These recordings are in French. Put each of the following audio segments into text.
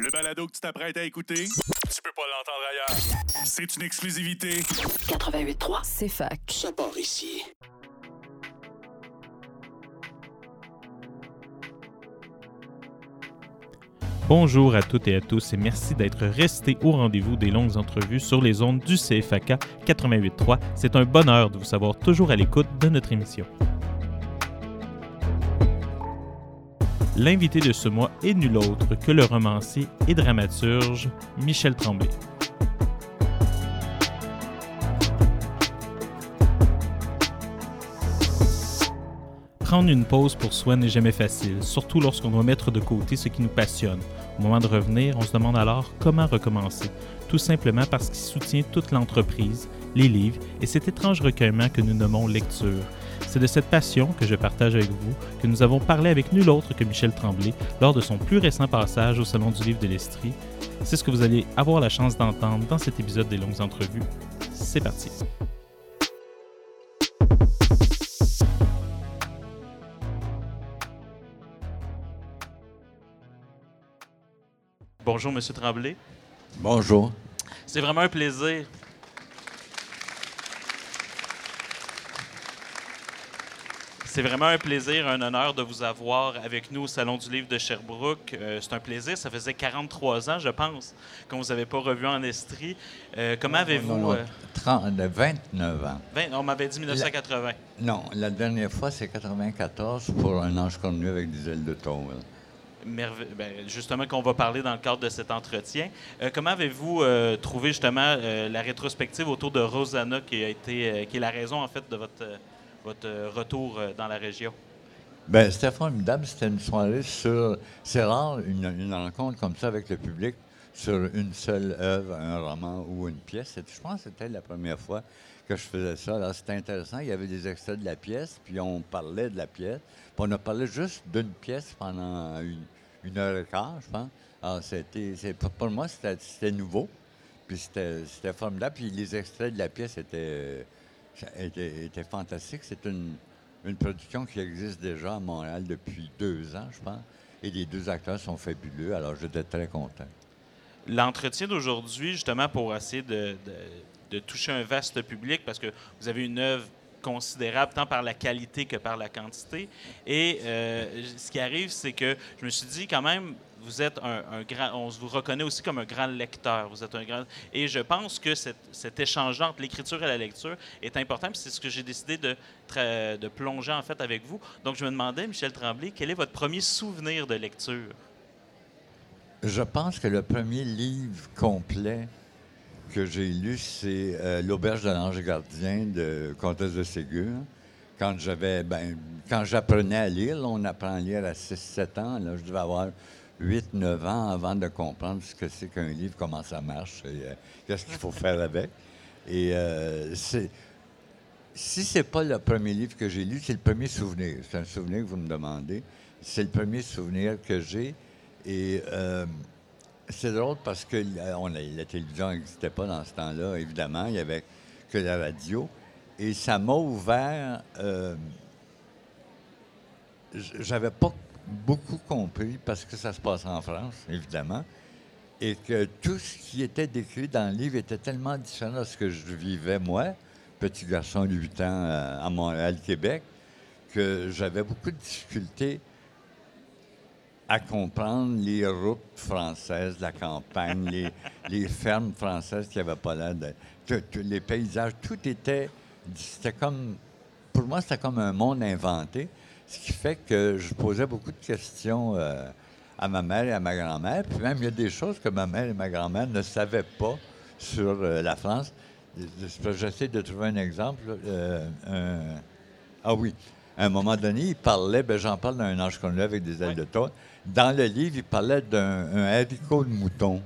Le balado que tu t'apprêtes à écouter, tu peux pas l'entendre ailleurs. C'est une exclusivité. 88.3. C'est fac. Ça part ici. Bonjour à toutes et à tous et merci d'être restés au rendez-vous des longues entrevues sur les ondes du CFAK 88.3. C'est un bonheur de vous savoir toujours à l'écoute de notre émission. L'invité de ce mois est nul autre que le romancier et dramaturge Michel Tremblay. Prendre une pause pour soi n'est jamais facile, surtout lorsqu'on doit mettre de côté ce qui nous passionne. Au moment de revenir, on se demande alors comment recommencer, tout simplement parce qu'il soutient toute l'entreprise, les livres et cet étrange recueillement que nous nommons lecture. C'est de cette passion que je partage avec vous que nous avons parlé avec nul autre que Michel Tremblay lors de son plus récent passage au Salon du Livre de l'Estrie. C'est ce que vous allez avoir la chance d'entendre dans cet épisode des longues entrevues. C'est parti. Bonjour, Monsieur Tremblay. Bonjour. C'est vraiment un plaisir. C'est vraiment un plaisir, un honneur de vous avoir avec nous au Salon du Livre de Sherbrooke. Euh, c'est un plaisir. Ça faisait 43 ans, je pense, qu'on ne vous avait pas revu en Estrie. Euh, comment avez-vous... Non, non, euh, 30, de 29 ans. 20 on m'avait dit 1980. Non, la dernière fois, c'est 94 pour un ange connu avec des ailes de. Merve- ben, justement, qu'on va parler dans le cadre de cet entretien. Euh, comment avez-vous euh, trouvé justement euh, la rétrospective autour de Rosanna, qui a été, qui est la raison en fait de votre, votre euh, retour euh, dans la région? Ben, c'était formidable. C'était une soirée sur. C'est rare, une, rencontre comme ça avec le public sur une seule œuvre, un roman ou une pièce. Je pense que c'était la première fois que je faisais ça. Alors, c'était intéressant. Il y avait des extraits de la pièce, puis on parlait de la pièce. Puis on a parlé juste d'une pièce pendant une, une heure et quart, je pense. Alors, c'était, pour moi, c'était, nouveau. Puis c'était formidable. Puis les extraits de la pièce étaient, étaient fantastiques. C'est une, une production qui existe déjà à Montréal depuis deux ans, je pense. Et les deux acteurs sont fabuleux. Alors, j'étais très content. L'entretien d'aujourd'hui, justement, pour essayer de, de- de toucher un vaste public, parce que vous avez une œuvre considérable tant par la qualité que par la quantité. Et euh, ce qui arrive, c'est que je me suis dit quand même, vous êtes un, grand, on vous reconnaît aussi comme un grand lecteur. Vous êtes un grand, et je pense que cet, échange entre l'écriture et la lecture est important. C'est ce que j'ai décidé de, plonger en fait avec vous. Donc je me demandais, Michel Tremblay, quel est votre premier souvenir de lecture? Je pense que le premier livre complet que j'ai lu, c'est euh, L'Auberge de l'Ange Gardien de Comtesse de Ségur. Quand j'avais, ben, quand j'apprenais à lire, on apprend à lire à 6-7 ans. Là, je devais avoir 8-9 ans avant de comprendre ce que c'est qu'un livre, comment ça marche et euh, qu'est-ce qu'il faut faire avec. Et euh, c'est, si c'est pas le premier livre que j'ai lu, c'est le premier souvenir. C'est un souvenir que vous me demandez. C'est le premier souvenir que j'ai. Et euh, c'est drôle parce que euh, on la télévision n'existait pas dans ce temps-là, évidemment. Il n'y avait que la radio. Et ça m'a ouvert. J'avais pas beaucoup compris parce que ça se passe en France, évidemment. Et que tout ce qui était décrit dans le livre était tellement différent de ce que je vivais, moi, petit garçon de 8 ans euh, à Montréal, Québec, que j'avais beaucoup de difficultés à comprendre les routes françaises, la campagne, les, les fermes françaises qui n'avaient pas l'air de. tout- tout- les paysages, tout était. C'était comme. Pour moi, c'était comme un monde inventé, ce qui fait que je posais beaucoup de questions euh, à ma mère et à ma grand-mère. Puis même, il y a des choses que ma mère et ma grand-mère ne savaient pas sur euh, la France. J'essaie de trouver un exemple. euh, un- ah oui. À un moment donné, il parlait, ben, j'en parle d'un ange connu avec des ailes de taureau. Dans le livre, il parlait d'un un haricot de mouton.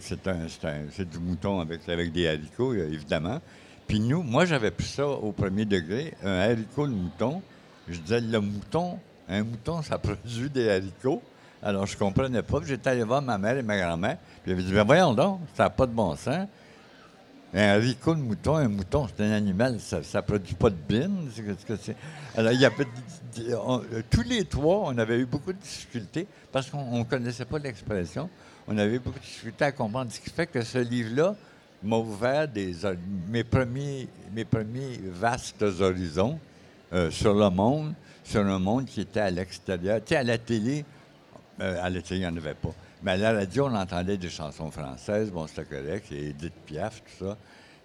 C'est un, c'est un- c'est du mouton avec, avec des haricots, évidemment. Puis nous, moi, j'avais pris ça au premier degré, un haricot de mouton. Je disais, le mouton, un mouton, ça produit des haricots. Alors, je comprenais pas. J'étais allé voir ma mère et ma grand-mère. Puis j'avais dit, ben voyons donc, ça n'a pas de bon sens. Un haricot de mouton, un mouton, c'est un animal, ça ne produit pas de bine. Alors, il y avait, on- tous les trois, on avait eu beaucoup de difficultés parce qu'on ne connaissait pas l'expression. On avait beaucoup de difficultés à comprendre. Ce qui fait que ce livre-là m'a ouvert des, mes, mes premiers vastes horizons euh, sur le monde, sur un monde qui était à l'extérieur. Tu sais, à la télé, euh, à la télé, il n'y en avait pas. Mais à la radio, on entendait des chansons françaises, bon, c'était correct, et Edith Piaf, tout ça.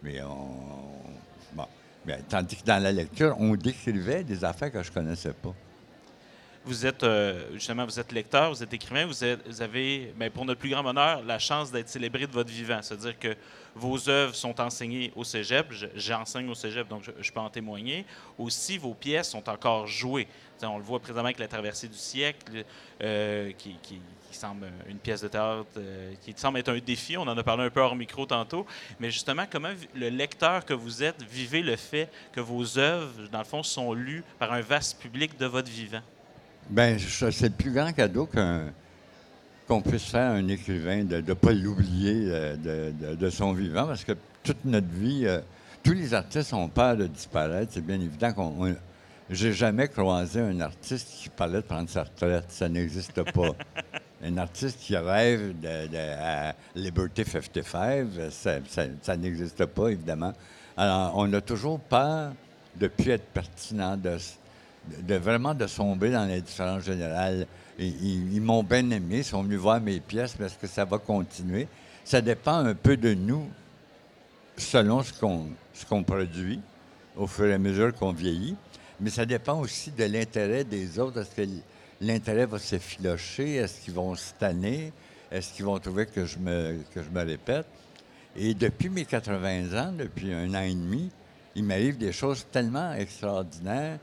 Mais on. Bon. Mais, tandis que dans la lecture, on décrivait des affaires que je ne connaissais pas. Vous êtes euh, justement, vous êtes lecteur, vous êtes écrivain, vous, avez, ben, pour notre plus grand bonheur, la chance d'être célébré de votre vivant. C'est-à-dire que vos œuvres sont enseignées au cégep. Je- J'enseigne au cégep, donc je, peux en témoigner. Aussi, vos pièces sont encore jouées. On le voit présentement avec La traversée du siècle, euh, qui, semble une pièce de théâtre, euh, qui semble être un défi. On en a parlé un peu hors micro tantôt. Mais justement, comment le lecteur que vous êtes vivez le fait que vos œuvres, dans le fond, sont lues par un vaste public de votre vivant? Bien, c'est le plus grand cadeau qu'un- qu'on puisse faire à un écrivain, de ne pas l'oublier euh, de, de- de son vivant, parce que toute notre vie, euh, tous les artistes ont peur de disparaître. C'est bien évident qu'on. on- J'ai jamais croisé un artiste qui parlait de prendre sa retraite. Ça n'existe pas. un artiste qui rêve de, de- à Liberty 55, ça, ça- ça n'existe pas, évidemment. Alors, on a toujours peur de ne plus être pertinent, de, de vraiment de sombrer dans l'indifférence générale. Ils, ils m'ont bien aimé, ils sont venus voir mes pièces, est-ce que ça va continuer? Ça dépend un peu de nous, selon ce qu'on qu'on produit, au fur et à mesure qu'on vieillit. Mais ça dépend aussi de l'intérêt des autres. Est-ce que l'intérêt va s'effilocher? Est-ce qu'ils vont se? Est-ce qu'ils vont trouver que je me, que je me répète? Et depuis mes 80 ans, depuis un an et demi, il m'arrive des choses tellement extraordinaires.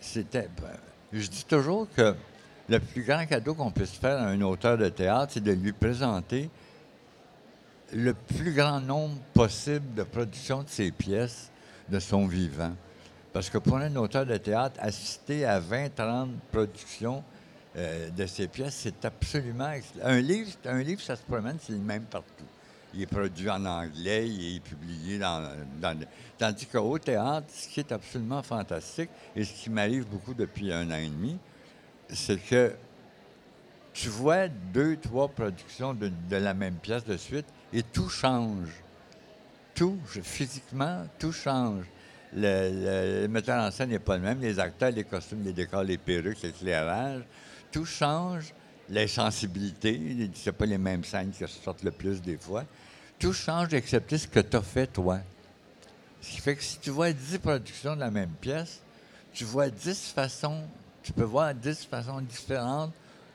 C'était. ben, Je dis toujours que le plus grand cadeau qu'on puisse faire à un auteur de théâtre, c'est de lui présenter le plus grand nombre possible de productions de ses pièces de son vivant. Parce que pour un auteur de théâtre, assister à 20-30 productions euh, de ses pièces, c'est absolument... Un livre, un livre, ça se promène, c'est le même partout. Il est produit en anglais, il est publié dans... tandis qu'au théâtre, ce qui est absolument fantastique, et ce qui m'arrive beaucoup depuis un an et demi, c'est que tu vois deux, trois productions de, la même pièce de suite et tout change. Tout, physiquement, tout change. Le metteur en scène n'est pas le même, les acteurs, les costumes, les décors, les perruques, l'éclairage, tout change. Les sensibilités, c'est pas les mêmes scènes qui sortent le plus des fois. Tout change excepté ce que tu as fait toi. Ce qui fait que si tu vois 10 productions de la même pièce, tu vois 10 façons, tu peux voir 10 façons différentes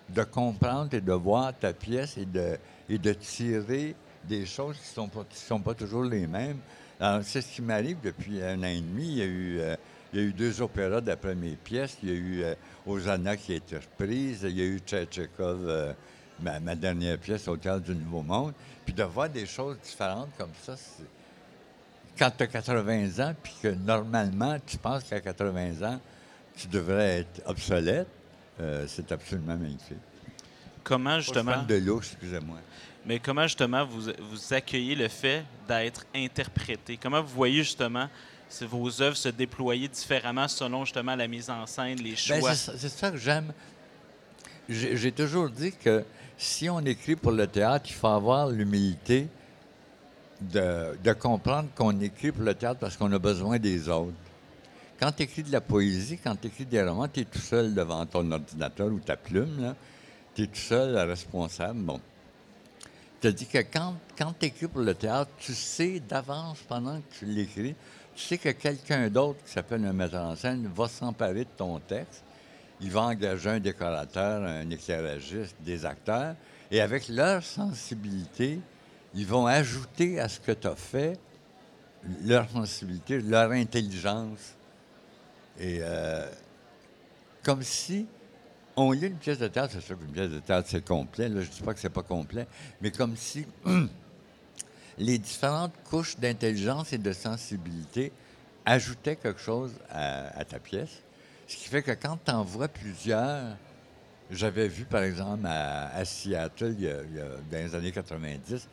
de comprendre et de voir ta pièce et de, et de tirer des choses qui ne sont, pas- toujours les mêmes. Alors, c'est ce qui m'arrive depuis un an et demi. Il y a eu, euh, il y a eu deux opéras d'après mes pièces. Il y a eu euh, Hosanna qui a été reprise. Il y a eu Tchétchékov, euh, ma, ma dernière pièce au Théâtre du Nouveau Monde. Puis de voir des choses différentes comme ça, quand tu as 80 ans, puis que normalement, tu penses qu'à 80 ans, tu devrais être obsolète, euh, c'est absolument magnifique. Comment justement, de l'eau, excusez-moi. mais comment justement vous, vous accueillez le fait d'être interprété? Comment vous voyez justement vos œuvres se déployer différemment selon justement la mise en scène, les choix? Ben, ça- c'est ça que j'aime. J'ai toujours dit que si on écrit pour le théâtre, il faut avoir l'humilité de, de comprendre qu'on écrit pour le théâtre parce qu'on a besoin des autres. Quand tu écris de la poésie, quand tu écris des romans, tu es tout seul devant ton ordinateur ou ta plume. Tu es tout seul responsable. Bon. Tu dit que quand, quand tu écris pour le théâtre, tu sais d'avance pendant que tu l'écris, tu sais que quelqu'un d'autre qui s'appelle un metteur en scène va s'emparer de ton texte. Il va engager un décorateur, un éclairagiste, des acteurs, et avec leur sensibilité, ils vont ajouter à ce que tu as fait leur sensibilité, leur intelligence. Et euh, comme si on lit une pièce de théâtre, c'est sûr qu'une pièce de théâtre, c'est complet. Là, je ne dis pas que c'est pas complet, mais comme si les différentes couches d'intelligence et de sensibilité ajoutaient quelque chose à, à ta pièce. Ce qui fait que quand tu en vois plusieurs, j'avais vu par exemple à, Seattle, il y a- dans les années 90,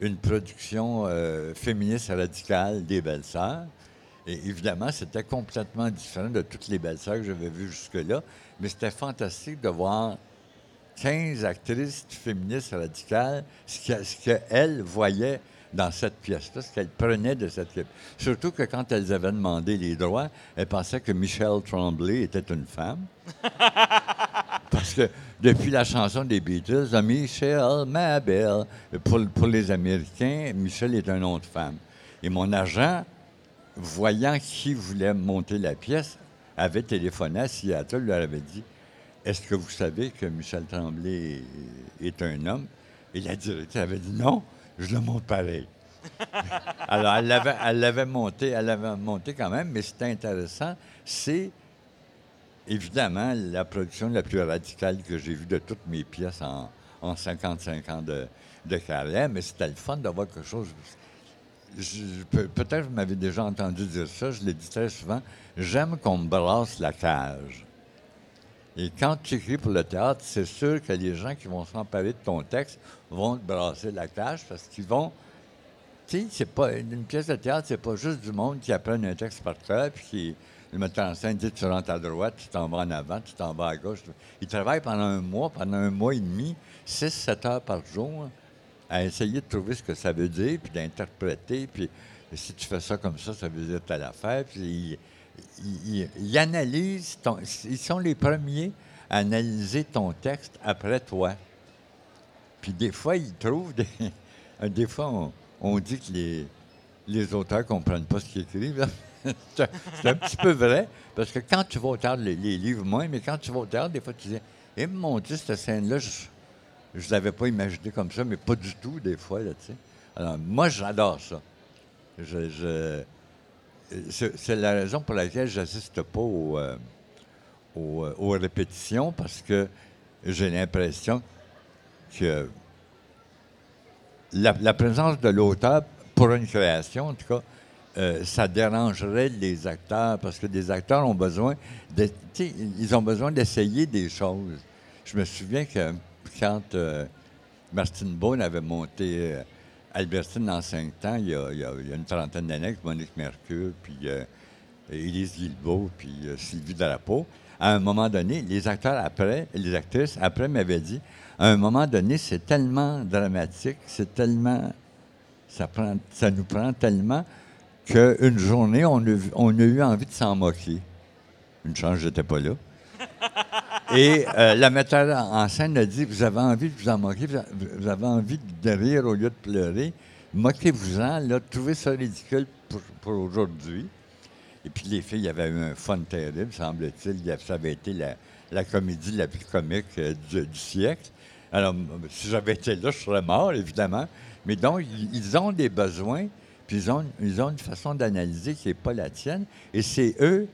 une production euh, féministe radicale des Belles-Sœurs. Et évidemment, c'était complètement différent de toutes les Belles-Sœurs que j'avais vues jusque-là. Mais c'était fantastique de voir 15 actrices féministes radicales, ce qu'elles voyaient dans cette pièce-là, ce qu'elles prenaient de cette pièce. Surtout que quand elles avaient demandé les droits, elles pensaient que Michelle Tremblay était une femme. Parce que depuis la chanson des Beatles, Michelle, Mabel, pour, pour les Américains, Michelle est un nom de femme. Et mon agent, voyant qui voulait monter la pièce, avait téléphoné à Seattle, leur avait dit Est-ce que vous savez que Michel Tremblay est un homme Et la directrice avait dit Non, je le monte pareil. Alors, elle l'avait, elle l'avait monté, elle l'avait monté quand même, mais c'était intéressant. C'est évidemment la production la plus radicale que j'ai vue de toutes mes pièces en, 55 ans de, carrière, mais c'était le fun d'avoir quelque chose. peut-être vous m'avez déjà entendu dire ça, je l'ai dit très souvent. J'aime qu'on me brasse la cage. Et quand tu écris pour le théâtre, c'est sûr que les gens qui vont s'emparer de ton texte vont te brasser la cage parce qu'ils vont. Tu sais, c'est pas. Une pièce de théâtre, c'est pas juste du monde qui apprend un texte par cœur puis qui. Le metteur en scène dit tu rentres à droite, tu t'en vas en avant, tu t'en vas à gauche. Il travaille pendant un mois, pendant un mois et demi, 6-7 heures par jour, à essayer de trouver ce que ça veut dire, puis d'interpréter. Puis si tu fais ça comme ça, ça veut dire telle affaire. Puis ils, analysent ton, ils sont les premiers à analyser ton texte après toi. Puis des fois, ils trouvent des. des fois, on, dit que les, les auteurs ne comprennent pas ce qu'ils écrivent. c'est un petit peu vrai, parce que quand tu vas au théâtre, les, livres moins, mais quand tu vas au théâtre, des fois, tu dis Eh mon Dieu, cette scène-là, je ne l'avais pas imaginé comme ça, mais pas du tout, des fois. Là, Alors, moi, j'adore ça. je, c'est la raison pour laquelle je n'assiste pas euh, euh, aux, répétitions parce que j'ai l'impression que la, présence de l'auteur pour une création, en tout cas, euh, ça dérangerait les acteurs parce que les acteurs ont besoin d'essayer des choses. Je me souviens que quand Martine Beaune avait monté Albertine, dans cinq ans, il y a, une trentaine d'années, Monique Mercure, puis euh, Élise Guilbeault, puis euh, Sylvie Drapeau. À un moment donné, les acteurs après, les actrices après m'avaient dit, à un moment donné, c'est tellement dramatique, c'est tellement, ça, prend, ça nous prend tellement qu'une journée, on a, on a eu envie de s'en moquer. Une chance, je n'étais pas là. Et euh, la metteur en scène a dit Vous avez envie de vous en moquer, vous avez envie de rire au lieu de pleurer. Moquez-vous-en, là, trouvez ça ridicule pour, aujourd'hui. Et puis les filles avaient eu un fun terrible, semble-t-il. Ça avait été la, comédie la plus comique euh, du, siècle. Alors, si j'avais été là, je serais mort, évidemment. Mais donc, ils ont des besoins, puis ils ont, ils ont une façon d'analyser qui n'est pas la tienne. Et c'est eux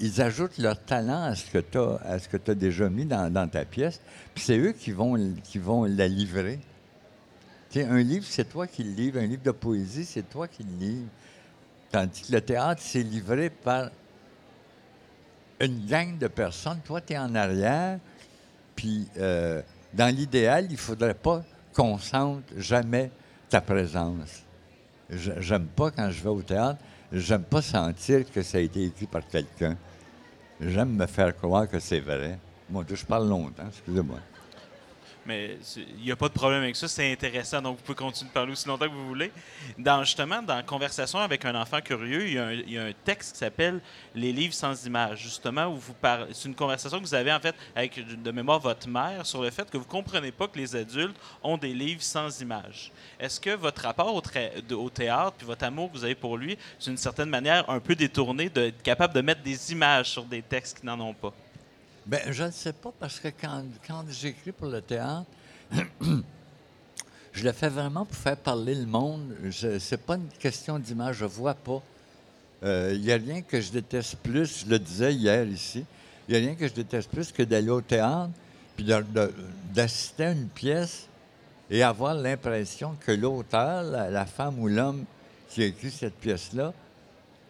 ils ajoutent leur talent à ce que tu as, à ce que déjà mis dans, ta pièce, puis c'est eux qui vont, qui vont la livrer. Un livre, c'est toi qui le livres. Un livre de poésie, c'est toi qui le livres. Tandis que le théâtre, c'est livré par une gang de personnes. Toi, tu es en arrière. Puis, euh, dans l'idéal, il ne faudrait pas qu'on sente jamais ta présence. J'aime pas quand je vais au théâtre j'aime pas sentir que ça a été écrit par quelqu'un. J'aime me faire croire que c'est vrai. Moi, je parle longtemps, excusez-moi. Mais il n'y a pas de problème avec ça. C'est intéressant. Donc, vous pouvez continuer de parler aussi longtemps que vous voulez. Dans, justement, dans Conversation avec un enfant curieux, il y a un, texte qui s'appelle Les livres sans images, justement, où vous parlez. C'est une conversation que vous avez, en fait, avec de mémoire votre mère sur le fait que vous ne comprenez pas que les adultes ont des livres sans images. Est-ce que votre rapport au, au théâtre puis votre amour que vous avez pour lui, c'est d'une certaine manière un peu détourné, d'être capable de mettre des images sur des textes qui n'en ont pas? Bien, je ne sais pas, parce que quand, quand j'écris pour le théâtre, je le fais vraiment pour faire parler le monde. Ce n'est pas une question d'image, je ne vois pas. Il euh, n'y a rien que je déteste plus, je le disais hier ici, il n'y a rien que je déteste plus que d'aller au théâtre, puis d'assister à une pièce et avoir l'impression que l'auteur, la, femme ou l'homme qui a écrit cette pièce-là,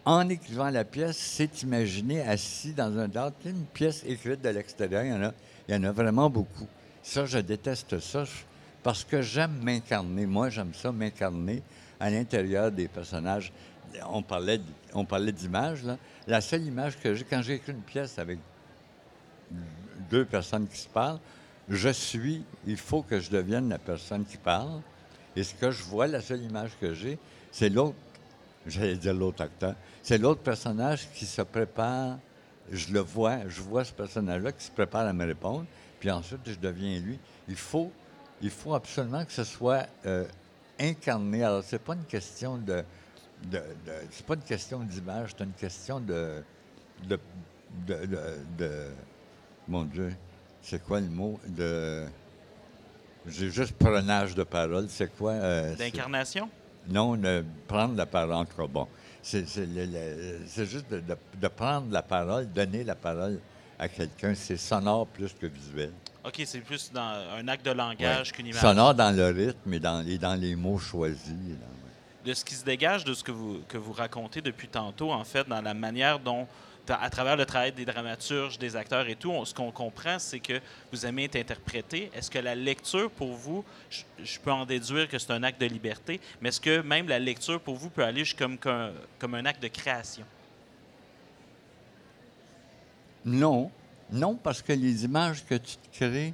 en écrivant la pièce, s'est imaginé assis dans un théâtre. Une pièce écrite de l'extérieur, il y, en a, vraiment beaucoup. Ça, je déteste ça. parce que j'aime m'incarner. Moi, j'aime ça, m'incarner à l'intérieur des personnages. On parlait, on parlait d'images. La seule image que j'ai, quand j'ai une pièce avec deux personnes qui se parlent, je suis, il faut que je devienne la personne qui parle. Et ce que je vois, la seule image que j'ai, c'est l'autre, j'allais dire l'autre acteur, c'est l'autre personnage qui se prépare. Je le vois, je vois ce personnage-là qui se prépare à me répondre, puis ensuite je deviens lui. Il faut, absolument que ce soit euh, incarné. Alors, c'est pas une question de, c'est pas une question d'image, c'est une question de, de, de, de- mon Dieu, c'est quoi le mot? De, j'ai juste prenage de parole. C'est quoi euh, D'incarnation? Non, de prendre la parole. En tout cas, bon, c'est juste de, de- de prendre la parole, donner la parole à quelqu'un. C'est sonore plus que visuel. OK, c'est plus dans un acte de langage Ouais. qu'une image. Sonore dans le rythme et dans, et dans les mots choisis. là, ouais. de ce qui se dégage de ce que vous, que vous racontez depuis tantôt, en fait, dans la manière dont, à travers le travail des dramaturges, des acteurs et tout, ce qu'on comprend, c'est que vous aimez être interprété. Est-ce que la lecture, pour vous, je, peux en déduire que c'est un acte de liberté, mais est-ce que même la lecture, pour vous, peut aller comme, qu'un- comme un acte de création? Non, non, parce que les images que tu crées,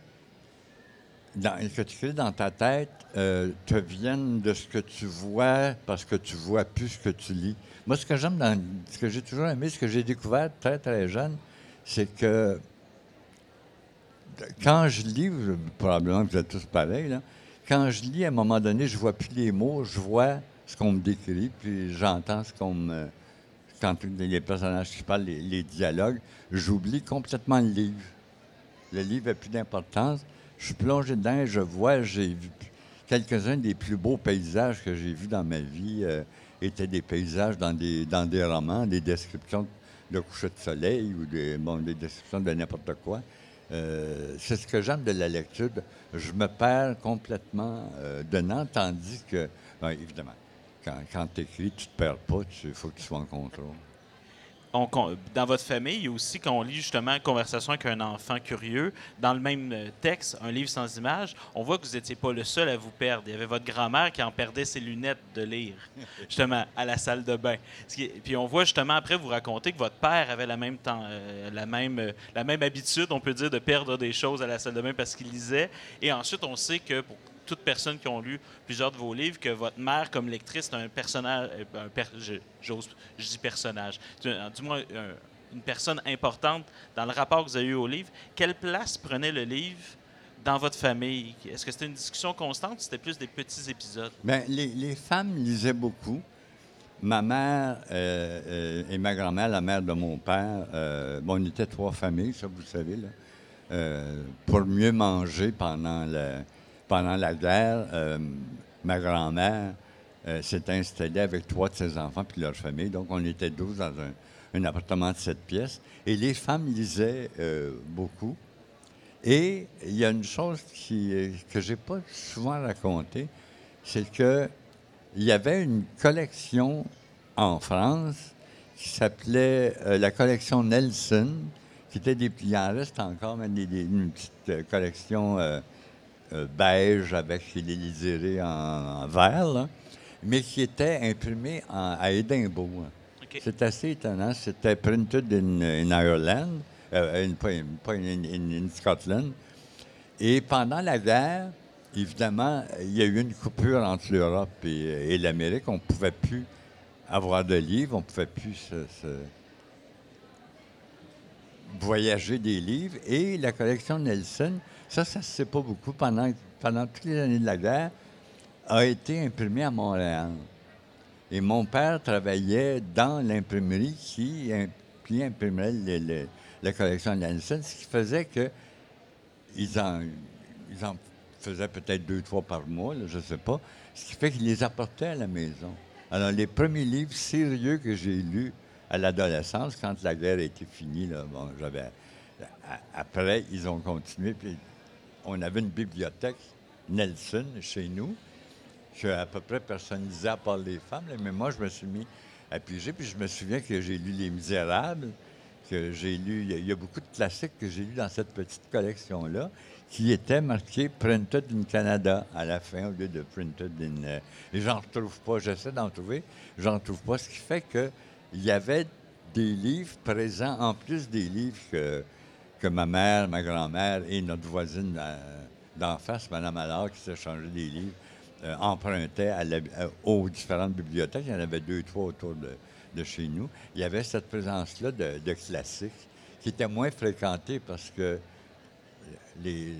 dans, que tu crées dans ta tête, euh, te viennent de ce que tu vois, parce que tu vois plus ce que tu lis. Moi, ce que j'aime ce que j'ai toujours aimé, ce que j'ai découvert très très jeune, c'est que quand je lis, probablement que vous êtes tous pareils, là, quand je lis, à un moment donné, je vois plus les mots, je vois ce qu'on me décrit, puis j'entends ce qu'on me, quand les personnages qui parlent, les, les dialogues, j'oublie complètement le livre. Le livre n'a plus d'importance. Je suis plongé dedans je vois, j'ai vu quelques-uns des plus beaux paysages que j'ai vus dans ma vie euh, étaient des paysages dans des, dans des romans, des descriptions de coucher de soleil ou des, bon, des descriptions de n'importe quoi. Euh, c'est ce que j'aime de la lecture. Je me perds complètement euh, dedans, tandis que, ben, évidemment, quand, quand tu écris, tu te perds pas, il faut que tu sois en contrôle. On- dans votre famille, il y a aussi, quand on lit justement Conversation avec un enfant curieux, dans le même euh, texte, un livre sans image, on voit que vous n'étiez pas le seul à vous perdre. Il y avait votre grand-mère qui en perdait ses lunettes de lire, justement, à la salle de bain. Puis on voit justement après vous raconter que votre père avait la même, temps, euh, la même, euh, la même habitude, on peut dire, de perdre des choses à la salle de bain parce qu'il lisait. Et ensuite, on sait que pour toute personne qui ont lu plusieurs de vos livres, que votre mère, comme lectrice, est un personnage, euh, un per- je, dis personnage, du, du moins un- une personne importante dans le rapport que vous avez eu au livre. Quelle place prenait le livre dans votre famille? Est-ce que c'était une discussion constante ou c'était plus des petits épisodes? Bien, les, femmes lisaient beaucoup. Ma mère euh, euh, et ma grand-mère, la mère de mon père, euh, bon, on était trois familles, ça vous savez, là. Euh, pour mieux manger pendant, la- pendant la guerre, euh, ma grand-mère euh, s'est installée avec trois de ses enfants puis leur famille. Donc, on était 12 dans un, appartement de sept pièces. Et les femmes lisaient euh, beaucoup. Et il y a une chose qui, que je n'ai pas souvent racontée, c'est que il y avait une collection en France qui s'appelait euh, la collection Nelson, qui était des... Il en reste encore, mais une petite collection beige avec les lisérés en, en vert, là, mais qui était imprimée en- à Édimbourg. C'est assez étonnant. C'était printed in, in Ireland, euh, in- pas, in, pas in- in- in Scotland. Et pendant la guerre, évidemment, il y a eu une coupure entre l'Europe et, et l'Amérique. On ne pouvait plus avoir de livres, on ne pouvait plus se- se voyager des livres. Et la collection Nelson, ça, ça ne se sait pas beaucoup, pendant, pendant toutes les années de la guerre, a été imprimée à Montréal. Et mon père travaillait dans l'imprimerie qui, qui imprimerait le- le- la collection ce qui faisait que ils en, ils en faisaient peut-être deux, trois par mois, je ne sais pas, ce qui fait qu'ils les apportaient à la maison. Alors, les premiers livres sérieux que j'ai lus à l'adolescence, quand la guerre était finie, là, bon, j'avais... Après, ils ont continué, on avait une bibliothèque Nelson chez nous, que à peu près personnalisée à les femmes, mais moi, je me suis mis à piger, puis je me souviens que j'ai lu Les Misérables, que j'ai lu. Il y a- beaucoup de classiques que j'ai lus dans cette petite collection-là qui étaient marqués Printed in Canada à la fin au lieu de Printed in. euh, et j'en retrouve pas. J'essaie d'en trouver. J'en trouve pas. Ce qui fait que il y avait des livres présents, en plus des livres que, que ma mère, ma grand-mère et notre voisine euh, d'en face, Mme Allard, qui s'est changé des livres, euh, empruntaient à- aux différentes bibliothèques. Il y en avait deux, trois autour de, chez nous. Il y avait cette présence-là de, classiques qui était moins fréquentée parce que les,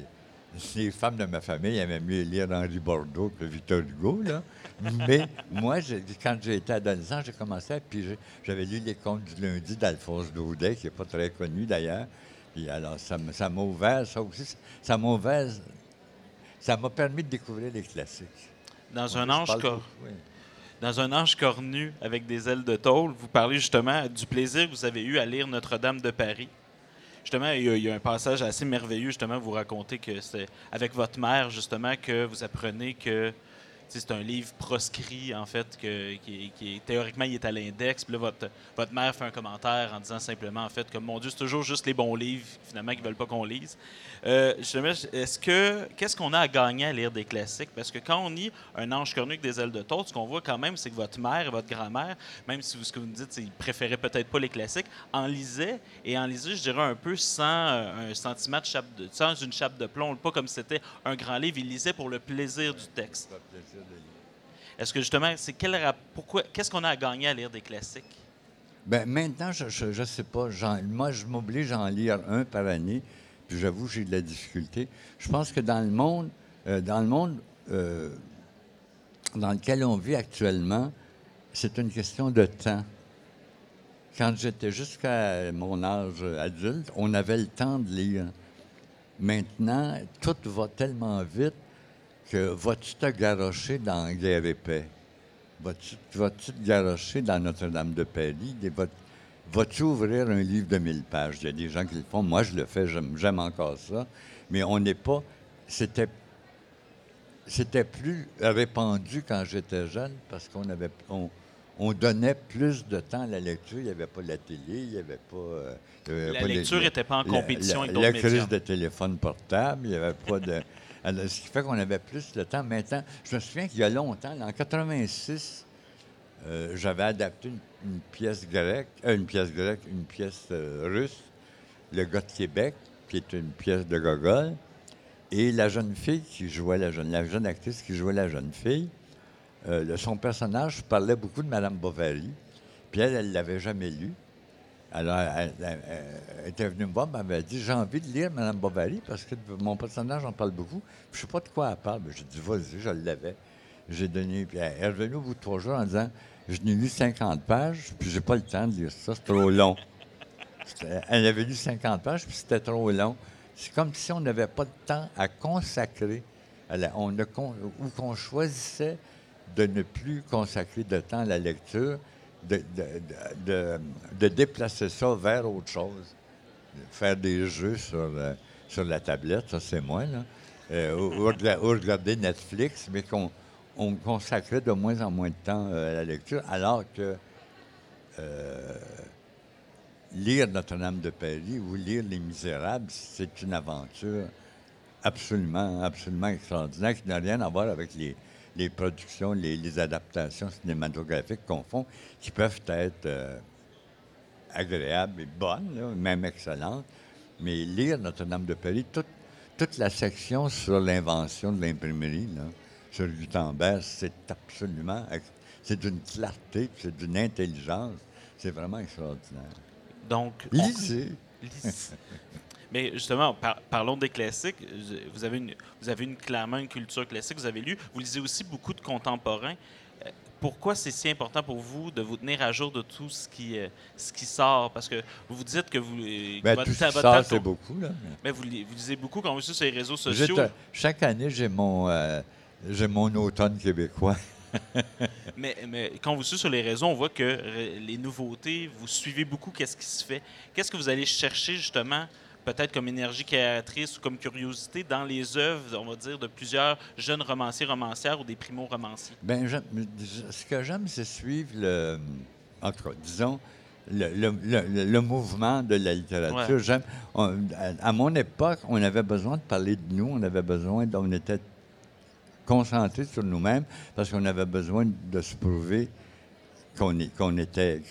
femmes de ma famille aimaient mieux lire Henri Bordeaux que Victor Hugo. Mais moi, quand été adolescent, j'ai commencé à piger. J'avais lu Les Contes du lundi d'Alphonse Daudet, qui n'est pas très connu d'ailleurs. Puis alors, ça m'a ouvert, ça aussi, ça m'a ouvert, ça m'a permis de découvrir les classiques. Dans un ange cor- oui. Dans un ange cornu avec des ailes de tôle, vous parlez justement du plaisir que vous avez eu à lire Notre-Dame de Paris. Justement, il y, a, il y a un passage assez merveilleux, justement, vous racontez que c'est avec votre mère, justement, que vous apprenez que c'est un livre proscrit, en fait, que, qui, qui théoriquement, il est à l'index. Puis là, votre, votre mère fait un commentaire en disant simplement, en fait, comme, mon Dieu, c'est toujours juste les bons livres, finalement, qui ne veulent pas qu'on lise. Euh, est-ce que, qu'est-ce qu'on a à gagner à lire des classiques? Parce que quand on lit Un ange cornu avec des ailes de taupe, ce qu'on voit quand même, c'est que votre mère et votre grand-mère, même si ce que vous me dites, qu'ils préféraient peut-être pas les classiques, en lisaient, et en lisaient, je dirais, un peu sans euh, un sentiment de chape de, sans une chape de plomb, pas comme si c'était un grand livre, ils lisaient pour le plaisir du texte. Est-ce que justement, c'est quel pourquoi, qu'est-ce qu'on a à gagner à lire des classiques? Ben, maintenant, je ne sais pas. Moi, je m'oblige à en lire un par année. Puis j'avoue, j'ai de la difficulté. Je pense que dans le monde, euh, dans le monde euh, dans lequel on vit actuellement, c'est une question de temps. Quand j'étais jusqu'à mon âge adulte, on avait le temps de lire. Maintenant, tout va tellement vite que vas-tu te garrocher dans Guerre et paix? Vas-tu, te garrocher dans Notre-Dame de Paris? Vas-tu ouvrir un livre de 1000 pages? Il y a des gens qui le font. Moi, je le fais. J'aime, encore ça. Mais on n'est pas... C'était, c'était plus répandu quand j'étais jeune parce qu'on avait... On, on donnait plus de temps à la lecture. Il n'y avait pas la télé, il n'y avait pas... euh, il y avait La pas lecture n'était pas en la- compétition la- avec d'autres La médias. crise de téléphone portable, il n'y avait pas de... Ce qui fait qu'on avait plus de temps. Maintenant, je me souviens qu'il y a longtemps, en 86, euh, j'avais adapté une, une pièce grecque, euh, une pièce grecque, une pièce euh, russe, Le gars de Québec, qui est une pièce de Gogol, et la jeune fille qui jouait la jeune, la jeune actrice qui jouait la jeune fille, euh, le- son personnage parlait beaucoup de Madame Bovary, puis elle, elle l'avait jamais lu. Alors, elle, était venue me voir, elle m'avait dit J'ai envie de lire Madame Bovary parce que mon personnage en parle beaucoup. Je sais pas de quoi elle parle. Mais J'ai dit Vas-y, je l'avais. J'ai donné. Puis elle est revenue au bout de trois jours en disant Je n'ai lu 50 pages, puis j'ai pas le temps de lire ça, c'est trop long. Elle avait lu 50 pages, puis c'était trop long. C'est comme si on n'avait pas de temps à consacrer, à la- on ne ou qu'on choisissait de ne plus consacrer de temps à la lecture, de, de- de- déplacer ça vers autre chose. Faire des jeux sur, euh, sur la tablette, ça c'est moi, là. Euh, ou, ou rega- ou regarder Netflix, mais qu'on on consacrait de moins en moins de temps euh, à la lecture, alors que lire Notre-Dame de Paris ou lire Les Misérables, c'est une aventure absolument, absolument extraordinaire qui n'a rien à voir avec les, les productions, les, les adaptations cinématographiques qu'on fait, qui peuvent être euh, agréables et bonnes, là, même excellentes. Mais lire Notre-Dame de Paris, toute, toute la section sur l'invention de l'imprimerie, sur Gutenberg, c'est absolument, c'est d'une clarté, c'est d'une intelligence. C'est vraiment extraordinaire. Donc, on- Lisez. Lisez. Mais justement, par- parlons des classiques. Vous avez, une, vous avez une, clairement une culture classique. Vous avez lu. Vous lisez aussi beaucoup de contemporains. Euh, Pourquoi c'est si important pour vous de vous tenir à jour de tout ce qui, euh, ce qui sort? Parce que vous vous dites que vous. euh, Ben, votre tout ce qui sort, c'est beaucoup. Là. Mais vous, vous lisez beaucoup quand vous êtes sur les réseaux sociaux. chaque année, j'ai mon, euh, j'ai mon automne québécois. Mais, mais quand vous suivez sur les réseaux, on voit que les nouveautés, vous suivez beaucoup qu'est-ce qui se fait. Qu'est-ce que vous allez chercher justement, peut-être comme énergie créatrice ou comme curiosité, dans les œuvres, on va dire, de plusieurs jeunes romanciers, romancières ou des primo-romanciers? J'aime- ce que j'aime, c'est suivre le. En tout cas, disons, le, le- le- le mouvement de la littérature. Ouais. J'aime- on- à, à mon époque, on avait besoin de parler de nous, on avait besoin, on était concentrés sur nous-mêmes parce qu'on avait besoin de se prouver qu'on était,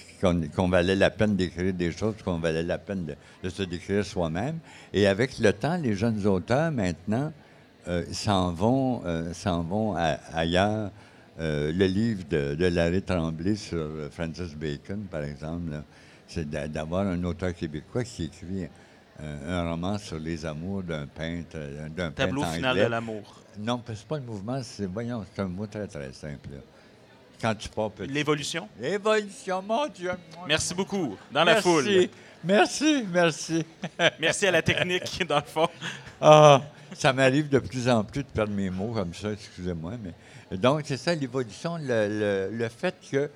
qu'on valait la peine d'écrire des choses, qu'on valait la peine de, de se décrire soi-même. Et avec le temps, les jeunes auteurs maintenant euh, s'en vont, euh, s'en vont ailleurs. Euh, le livre de, de Larry Tremblay sur Francis Bacon, par exemple, c'est d'a- d'avoir un auteur québécois qui écrit un roman sur les amours d'un peintre, d'un peintre Tableau final anglais. de l'amour. Non, c'est pas le mouvement, c'est, voyons, c'est un mot très, très simple. là. Quand tu pars petit. L'évolution? Évolution, mon Dieu! Merci beaucoup. Dans la Merci. foule. Merci, merci. Merci à la technique, dans le fond. Ah, ça m'arrive de plus en plus de perdre mes mots comme ça, excusez-moi. Mais... Donc, c'est ça l'évolution, le, le- le fait que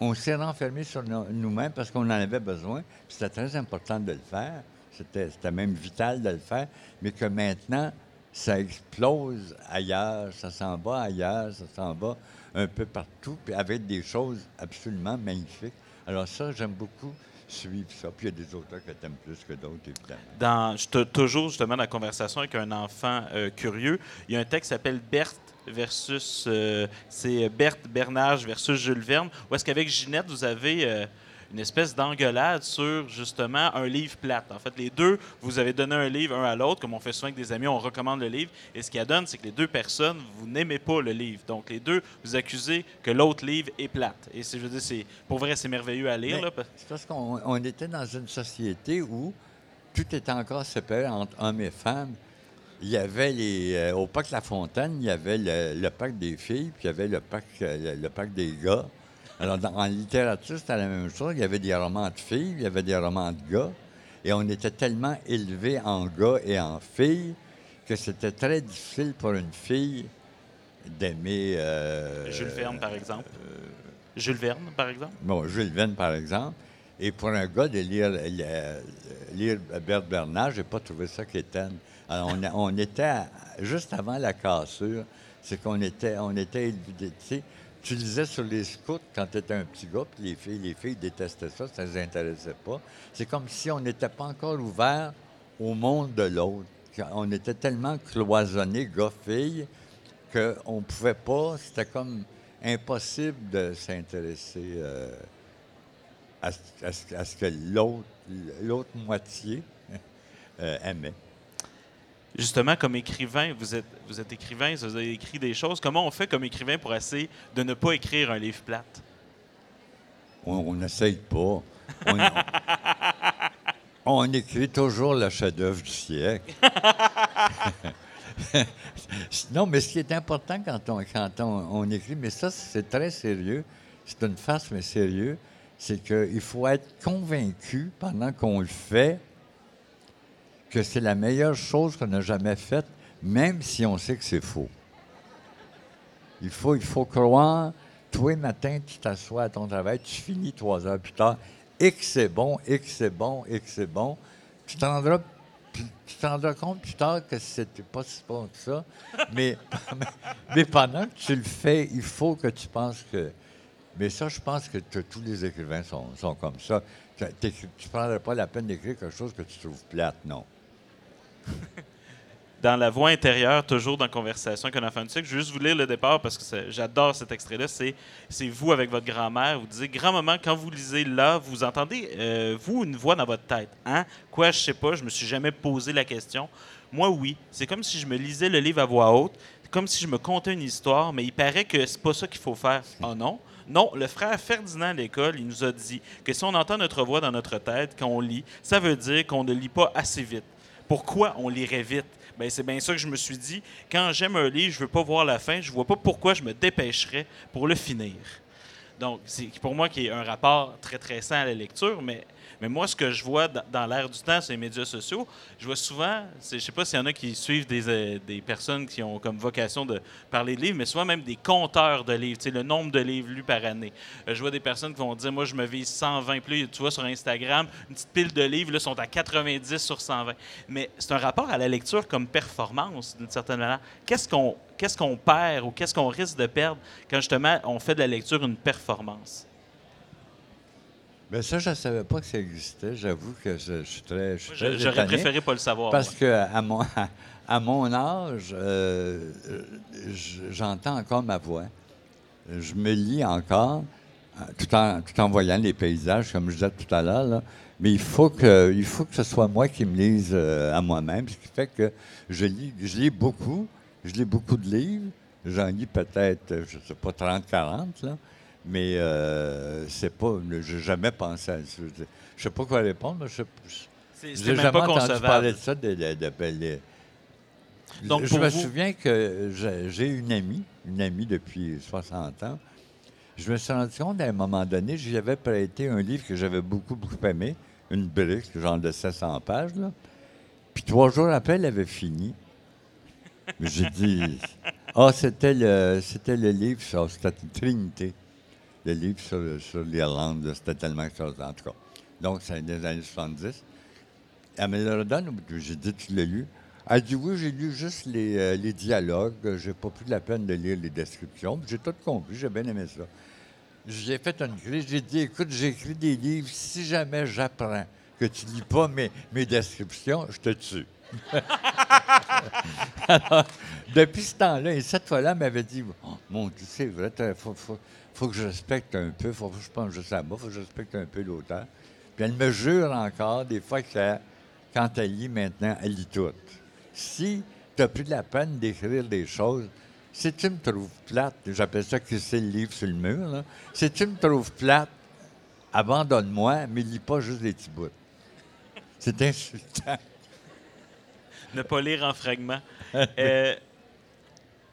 on s'est renfermé sur no- nous-mêmes parce qu'on en avait besoin. C'était très important de le faire. C'était c'était même vital de le faire. Mais que maintenant, ça explose ailleurs, ça s'en va ailleurs, ça s'en va un peu partout, puis avec des choses absolument magnifiques. Alors ça, j'aime beaucoup suivre ça. Puis il y a des auteurs que tu aimes plus que d'autres, évidemment. Dans, je te- toujours justement dans la conversation avec un enfant euh, curieux, il y a un texte qui s'appelle Berthe versus euh, c'est Berthe Bernage versus Jules Verne. Où est-ce qu'avec Ginette vous avez euh, une espèce d'engueulade sur justement un livre plate. En fait, les deux, vous avez donné un livre un à l'autre, comme on fait souvent avec des amis, on recommande le livre. Et ce qu'il donne, c'est que les deux personnes, vous n'aimez pas le livre. Donc les deux, vous accusez que l'autre livre est plate. Et c'est, je veux dire, c'est, pour vrai, c'est merveilleux à lire. C'est parce qu'on on était dans une société où tout était encore séparé entre hommes et femmes. Il y avait les. euh, au parc La Fontaine, il y avait le, le parc des filles, puis il y avait le parc, euh, le, le parc des gars. Alors, dans- en littérature, c'était la même chose. Il y avait des romans de filles, il y avait des romans de gars. Et on était tellement élevés en gars et en filles que c'était très difficile pour une fille d'aimer. euh, Jules Verne, par exemple. Jules Verne, par exemple? Bon, Jules Verne, par exemple. Et pour un gars de lire, euh, lire Berthe Bernard, j'ai pas trouvé ça quétaine. Alors, on, on était à- juste avant la cassure. C'est qu'on était, on était, élevé- tu sais, tu lisais sur les scouts quand tu étais un petit gars, puis les filles, les filles détestaient ça, ça ne les intéressait pas. C'est comme si on n'était pas encore ouvert au monde de l'autre. On était tellement cloisonnés, gars-filles, qu'on ne pouvait pas, c'était comme impossible de s'intéresser euh, à, ce- que l'autre, l'autre moitié euh, aimait. Justement, comme écrivain, vous êtes, vous êtes écrivain, vous avez écrit des choses. Comment on fait comme écrivain pour essayer de ne pas écrire un livre plate? On n'essaye pas. On, on écrit toujours le chef-d'œuvre du siècle. non, mais ce qui est important quand on, quand on, on écrit, mais ça, c'est très sérieux, c'est une face, mais sérieux, c'est qu'il faut être convaincu pendant qu'on le fait que c'est la meilleure chose qu'on a jamais faite, même si on sait que c'est faux. Il faut, il faut croire, tous les matins, tu t'assois à ton travail, tu finis trois heures plus tard, et que c'est bon, et que c'est bon, et que c'est bon. Tu te rendras, compte plus tard que c'était pas si bon que ça. Mais, mais pendant que tu le fais, il faut que tu penses que. Mais ça, je pense que tous les écrivains sont, sont comme ça. Tu ne prendrais pas la peine d'écrire quelque chose que tu trouves plate, non. Dans La voix intérieure, toujours dans Conversation avec un enfant du siècle, je vais juste vous lire le départ parce que j'adore cet extrait-là. C'est, c'est vous avec votre grand-mère. Vous disiez, grand-maman, quand vous lisez là, vous entendez, euh, vous, une voix dans votre tête. Hein? Quoi, je sais pas, je me suis jamais posé la question. Moi, oui. C'est comme si je me lisais le livre à voix haute, comme si je me contais une histoire, mais il paraît que c'est pas ça qu'il faut faire. Oh non? Non, le frère Ferdinand à l'école, il nous a dit que si on entend notre voix dans notre tête quand on lit, ça veut dire qu'on ne lit pas assez vite. Pourquoi on lirait vite? Ben, c'est bien ça que je me suis dit. Quand j'aime un livre, je veux pas voir la fin, je vois pas pourquoi je me dépêcherais pour le finir. Donc, c'est pour moi qui est un rapport très, très sain à la lecture, mais, mais moi, ce que je vois dans, l'ère du temps sur les médias sociaux, je vois souvent, c'est- je sais pas s'il y en a qui suivent des, euh, des personnes qui ont comme vocation de parler de livres, mais souvent même des compteurs de livres, le nombre de livres lus par année. Euh, je vois des personnes qui vont dire, moi, je me vise 120, puis là, tu vois sur Instagram, une petite pile de livres, là, sont à 90 sur 120. Mais c'est un rapport à la lecture comme performance, d'une certaine manière. Qu'est-ce qu'on qu'est-ce qu'on perd ou qu'est-ce qu'on risque de perdre quand justement on fait de la lecture une performance? Ben ça, je ne savais pas que ça existait. J'avoue que je, je suis très. J'aurais préféré pas le savoir. Parce moi. que à mon, à mon âge, euh, j'entends encore ma voix. Je me lis encore, euh, tout en, tout en voyant les paysages, comme je disais tout à l'heure. Mais il faut, que, il faut que ce soit moi qui me lise euh, à moi-même, ce qui fait que je lis, je lis beaucoup. Je lis beaucoup de livres. J'en lis peut-être, je ne sais pas, 30, 40, là. Mais euh, c'est pas. J'ai jamais pensé à ça. Je ne sais pas quoi répondre, mais je même jamais pas entendu parler de ça. De, de- de- de- Donc, je me vous- souviens que j'ai une amie, une amie depuis 60 ans. Je me suis rendu compte à un moment donné, j'y avais prêté un livre que j'avais beaucoup, beaucoup aimé, une brique, genre de 700 pages. Là. Puis trois jours après, elle avait fini. J'ai dit, ah, c'était le, c'était le livre sur, c'était une Trinité. Le livre sur, l'Irlande, c'était tellement extraordinaire, en tout cas. Donc, c'est des années 70. Elle me le redonne, j'ai dit, tu l'as lu? Elle dit, oui, j'ai lu juste les, euh, les dialogues, j'ai pas pris la peine de lire les descriptions. J'ai tout compris, j'ai bien aimé ça. J'ai fait une crise, j'ai dit, écoute, j'écris des livres, si jamais j'apprends que tu lis pas mes, descriptions, je te tue. Alors, depuis ce temps-là, et cette fois-là, elle m'avait dit Oh, Mon Dieu, c'est vrai, faut, faut- faut que je respecte un peu, faut que je pense juste à moi, faut que je respecte un peu l'auteur. Puis elle me jure encore, des fois, que quand elle lit maintenant, elle lit tout. Si tu as pris de la peine d'écrire des choses, si tu me trouves plate, j'appelle ça que c'est le livre sur le mur, là. si tu me trouves plate, abandonne-moi, mais lis pas juste des petits bouts. C'est insultant. Ne pas lire en fragments. Euh,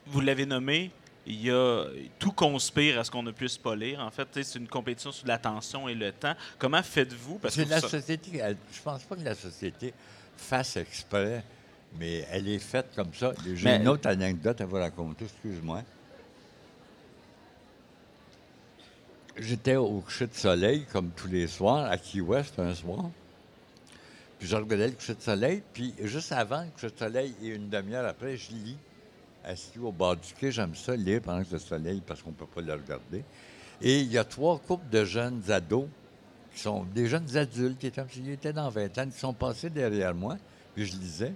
vous l'avez nommé, il y a tout conspire à ce qu'on ne puisse pas lire. En fait, c'est une compétition sur l'attention et le temps. Comment faites-vous? Parce que la société. elle- je pense pas que la société fasse exprès, mais elle est faite comme ça. J'ai Mais- une autre anecdote à vous raconter, excuse-moi. J'étais au coucher de soleil, comme tous les soirs, à Key West un soir. Puis je regardais le coucher de soleil, puis juste avant le coucher de soleil et une demi-heure après, je lis. Assis au bord du quai, j'aime ça lire pendant que le soleil, parce qu'on ne peut pas le regarder. Et il y a trois couples de jeunes ados qui sont des jeunes adultes qui étaient, étaient dans 20 ans, qui sont passés derrière moi, puis je lisais.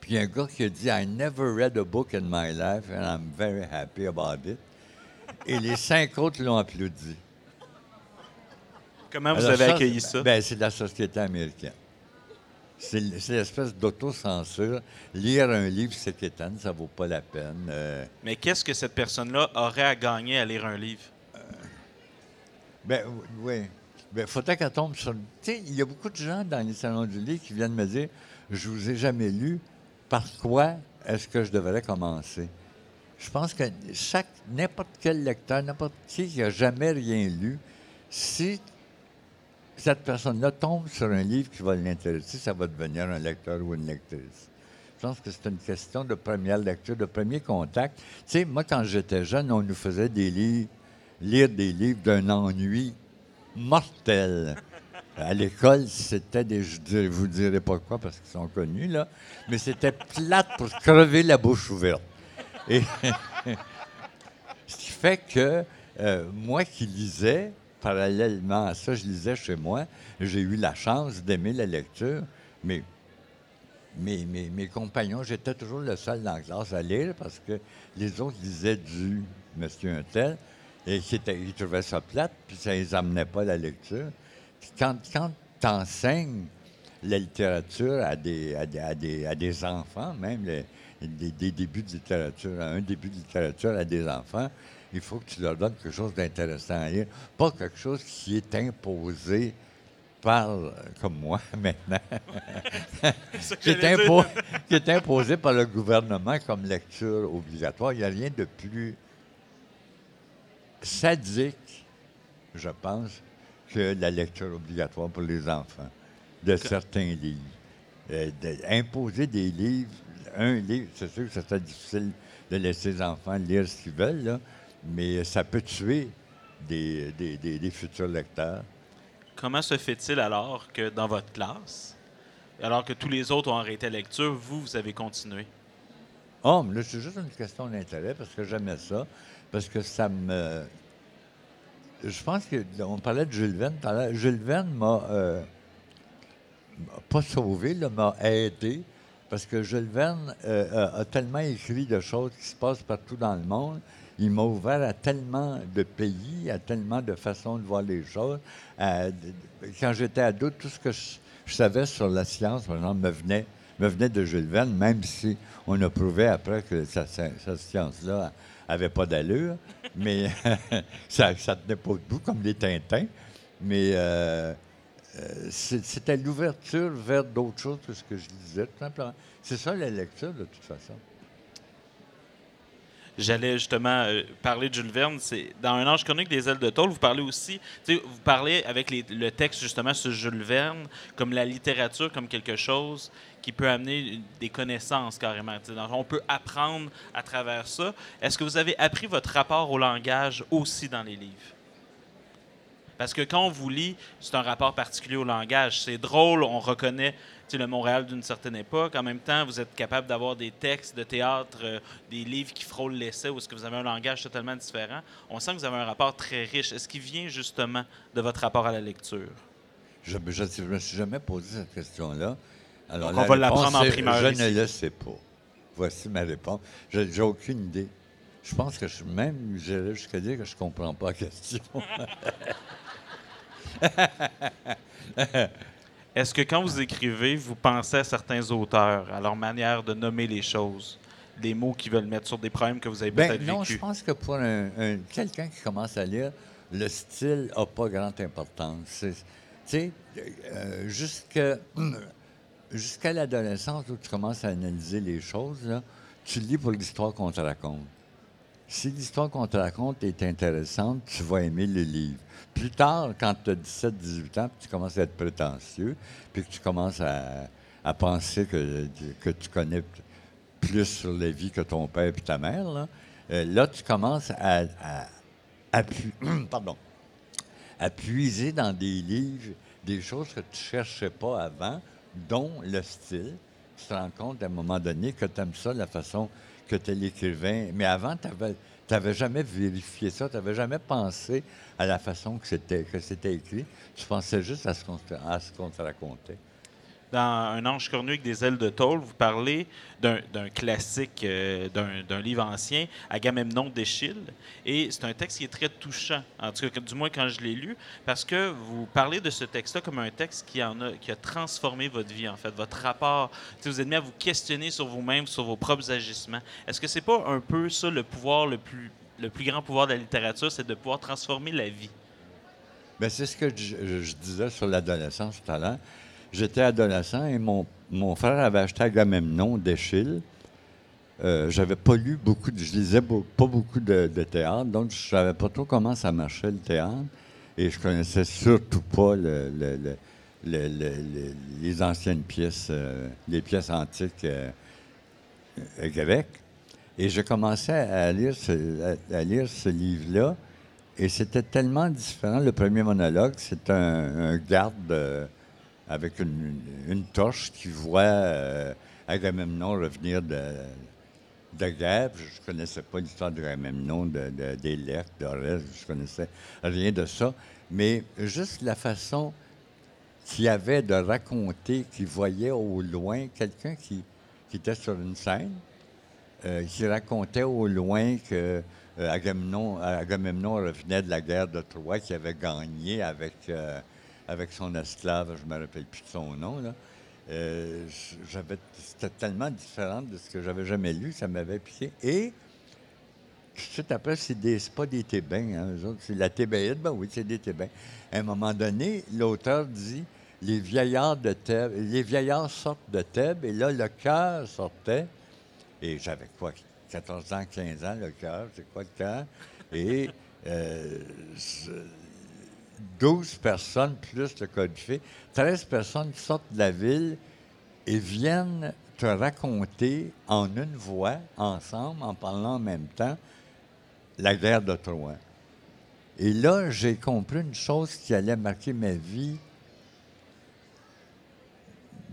Puis il y a un gars qui a dit I never read a book in my life and I'm very happy about it. Et les cinq autres l'ont applaudi. comment vous Alors avez accueilli ça? Ben, c'est de la société américaine. C'est l'espèce d'autocensure. Lire un livre, c'est étonnant, ça vaut pas la peine. Euh, Mais qu'est-ce que cette personne-là aurait à gagner à lire un livre? Ben oui. Ben, faudrait qu'elle tombe sur. Tu sais, il y a beaucoup de gens dans les salons du livre qui viennent me dire Je vous ai jamais lu, par quoi est-ce que je devrais commencer? Je pense que chaque n'importe quel lecteur, n'importe qui qui n'a jamais rien lu, si cette personne-là tombe sur un livre qui va l'intéresser, ça va devenir un lecteur ou une lectrice. Je pense que c'est une question de première lecture, de premier contact. Tu sais, moi, quand j'étais jeune, on nous faisait des livres, lire des livres d'un ennui mortel. À l'école, c'était des. Je vous dirai pas quoi parce qu'ils sont connus, là, mais c'était plate pour crever la bouche ouverte. Ce qui fait que euh, moi qui lisais, parallèlement à ça, je lisais chez moi, j'ai eu la chance d'aimer la lecture, mais mes, compagnons, j'étais toujours le seul dans la classe à lire parce que les autres lisaient du Monsieur Untel et qui était- ils trouvaient ça plate, puis ça ne les amenait pas à la lecture. Quand quand tu enseignes la littérature à des, à des enfants, même les- des, des débuts de littérature, un début de littérature à des enfants, il faut que tu leur donnes quelque chose d'intéressant à lire, pas quelque chose qui est imposé par, comme moi maintenant, qui est, impo- qui est imposé par le gouvernement comme lecture obligatoire. Il n'y a rien de plus sadique, je pense, que la lecture obligatoire pour les enfants de certains livres. Euh, de- imposer des livres, un livre, c'est sûr que ça serait difficile de laisser les enfants lire ce qu'ils veulent, là, mais ça peut tuer des, des- des- des futurs lecteurs. Comment se fait-il alors que dans votre classe, alors que tous les autres ont arrêté la lecture, vous, vous avez continué? Oh, mais là, c'est juste une question d'intérêt parce que j'aimais ça, parce que ça me. je pense qu'on parlait de Jules Verne. Jules Verne m'a euh, pas sauvé, m'a aidé. Parce que Jules Verne euh, a, tellement écrit de choses qui se passent partout dans le monde. Il m'a ouvert à tellement de pays, à tellement de façons de voir les choses. Quand j'étais ado, tout ce que je, savais sur la science, par exemple, me venait, de Jules Verne, même si on a prouvé après que cette science-là avait pas d'allure. Mais ça ne tenait pas debout comme les Tintins. Mais euh, c'était l'ouverture vers d'autres choses que ce que je disais, tout simplement. C'est ça la lecture, de toute façon. J'allais justement euh, parler de Jules Verne. C'est dans Un ange chronique des ailes de tôle. Vous parlez aussi, vous parlez avec le texte justement sur Jules Verne comme la littérature comme quelque chose qui peut amener des connaissances carrément. on peut apprendre à travers ça. Est-ce que vous avez appris votre rapport au langage aussi dans les livres? Parce que quand on vous lit, c'est un rapport particulier au langage. C'est drôle, on reconnaît le Montréal d'une certaine époque. En même temps, vous êtes capable d'avoir des textes de théâtre, euh, des livres qui frôlent l'essai, où est-ce que vous avez un langage totalement différent. On sent que vous avez un rapport très riche. Est-ce qu'il vient justement de votre rapport à la lecture? Je ne me suis jamais posé cette question-là. Alors, Donc, on va l'apprendre en primeur Je ici. ne le sais pas. Voici ma réponse. Je n'ai aucune idée. Je pense que je, même, j'irais jusqu'à dire que je ne comprends pas la question. Est-ce que quand vous écrivez, vous pensez à certains auteurs, à leur manière de nommer les choses, des mots qu'ils veulent mettre sur des problèmes que vous avez Ben, peut-être non, je pense que pour un, un- quelqu'un qui commence à lire, le style n'a pas grande importance. Tu sais, euh, jusqu'à l'adolescence où tu commences à analyser les choses, là, tu lis pour l'histoire qu'on te raconte. Si l'histoire qu'on te raconte est intéressante, tu vas aimer le livre. Plus tard, quand tu as 17, 18 ans, puis tu commences à être prétentieux, puis que tu commences à, penser que, que tu connais plus sur la vie que ton père et ta mère, là, euh, là, tu commences à, à- pardon, à puiser dans des livres des choses que tu ne cherchais pas avant, dont le style. Tu te rends compte à un moment donné que tu aimes ça, la façon que tu es l'écrivain. Mais avant, tu n'avais jamais vérifié ça, tu n'avais jamais pensé à la façon que c'était écrit. Tu pensais juste à ce qu'on te racontait. Dans Un ange cornu avec des ailes de tôle, vous parlez d'un classique, euh, d'un livre ancien, Agamemnon d'Échille. Et c'est un texte qui est très touchant, en tout cas, du moins quand je l'ai lu, parce que vous parlez de ce texte-là comme un texte qui, en a, qui a transformé votre vie, en fait, votre rapport. Tu sais, vous êtes mis à vous questionner sur vous-même, sur vos propres agissements. Est-ce que c'est pas un peu ça le pouvoir le plus, le plus grand pouvoir de la littérature, c'est de pouvoir transformer la vie? Bien, c'est ce que je- je disais sur l'adolescence tout à l'heure. J'étais adolescent et mon, mon frère avait acheté Agamemnon d'Échille. Euh, j'avais pas lu beaucoup, je lisais pas beaucoup de, de théâtre, donc je savais pas trop comment ça marchait le théâtre. Et je connaissais surtout pas le- le- le- le- le- le- les anciennes pièces, euh, les pièces antiques euh, euh, grecques. Et j'ai commencé à lire ce, à- lire ce livre-là. Et c'était tellement différent. Le premier monologue, c'est un, un garde euh, avec une, torche qui voit euh, Agamemnon revenir de, de guerre. Je ne connaissais pas l'histoire d'Agamemnon, de, de. Je connaissais rien de ça. Mais juste la façon qu'il avait de raconter, qu'il voyait au loin quelqu'un qui, qui était sur une scène, euh, qui racontait au loin que euh, Agamemnon, Agamemnon revenait de la guerre de Troie, qu'il avait gagné avec, avec son esclave, je ne me rappelle plus de son nom. Là. Euh, c'était tellement différent de ce que j'avais jamais lu, ça m'avait piqué. Et tout après, c'est, des, pas des Thébains, hein, eux autres, c'est la Thébaïde, ben oui, c'est des Thébains. À un moment donné, l'auteur dit les vieillards de Thèbes, les vieillards sortent de Thèbes, et là, le cœur sortait. Et j'avais quoi, 14 ans, 15 ans, le cœur, c'est quoi le cœur? Et euh, 12 personnes plus le code fait, 13 personnes qui sortent de la ville et viennent te raconter en une voix, ensemble, en parlant en même temps, la guerre de Troie. Et là, j'ai compris une chose qui allait marquer ma vie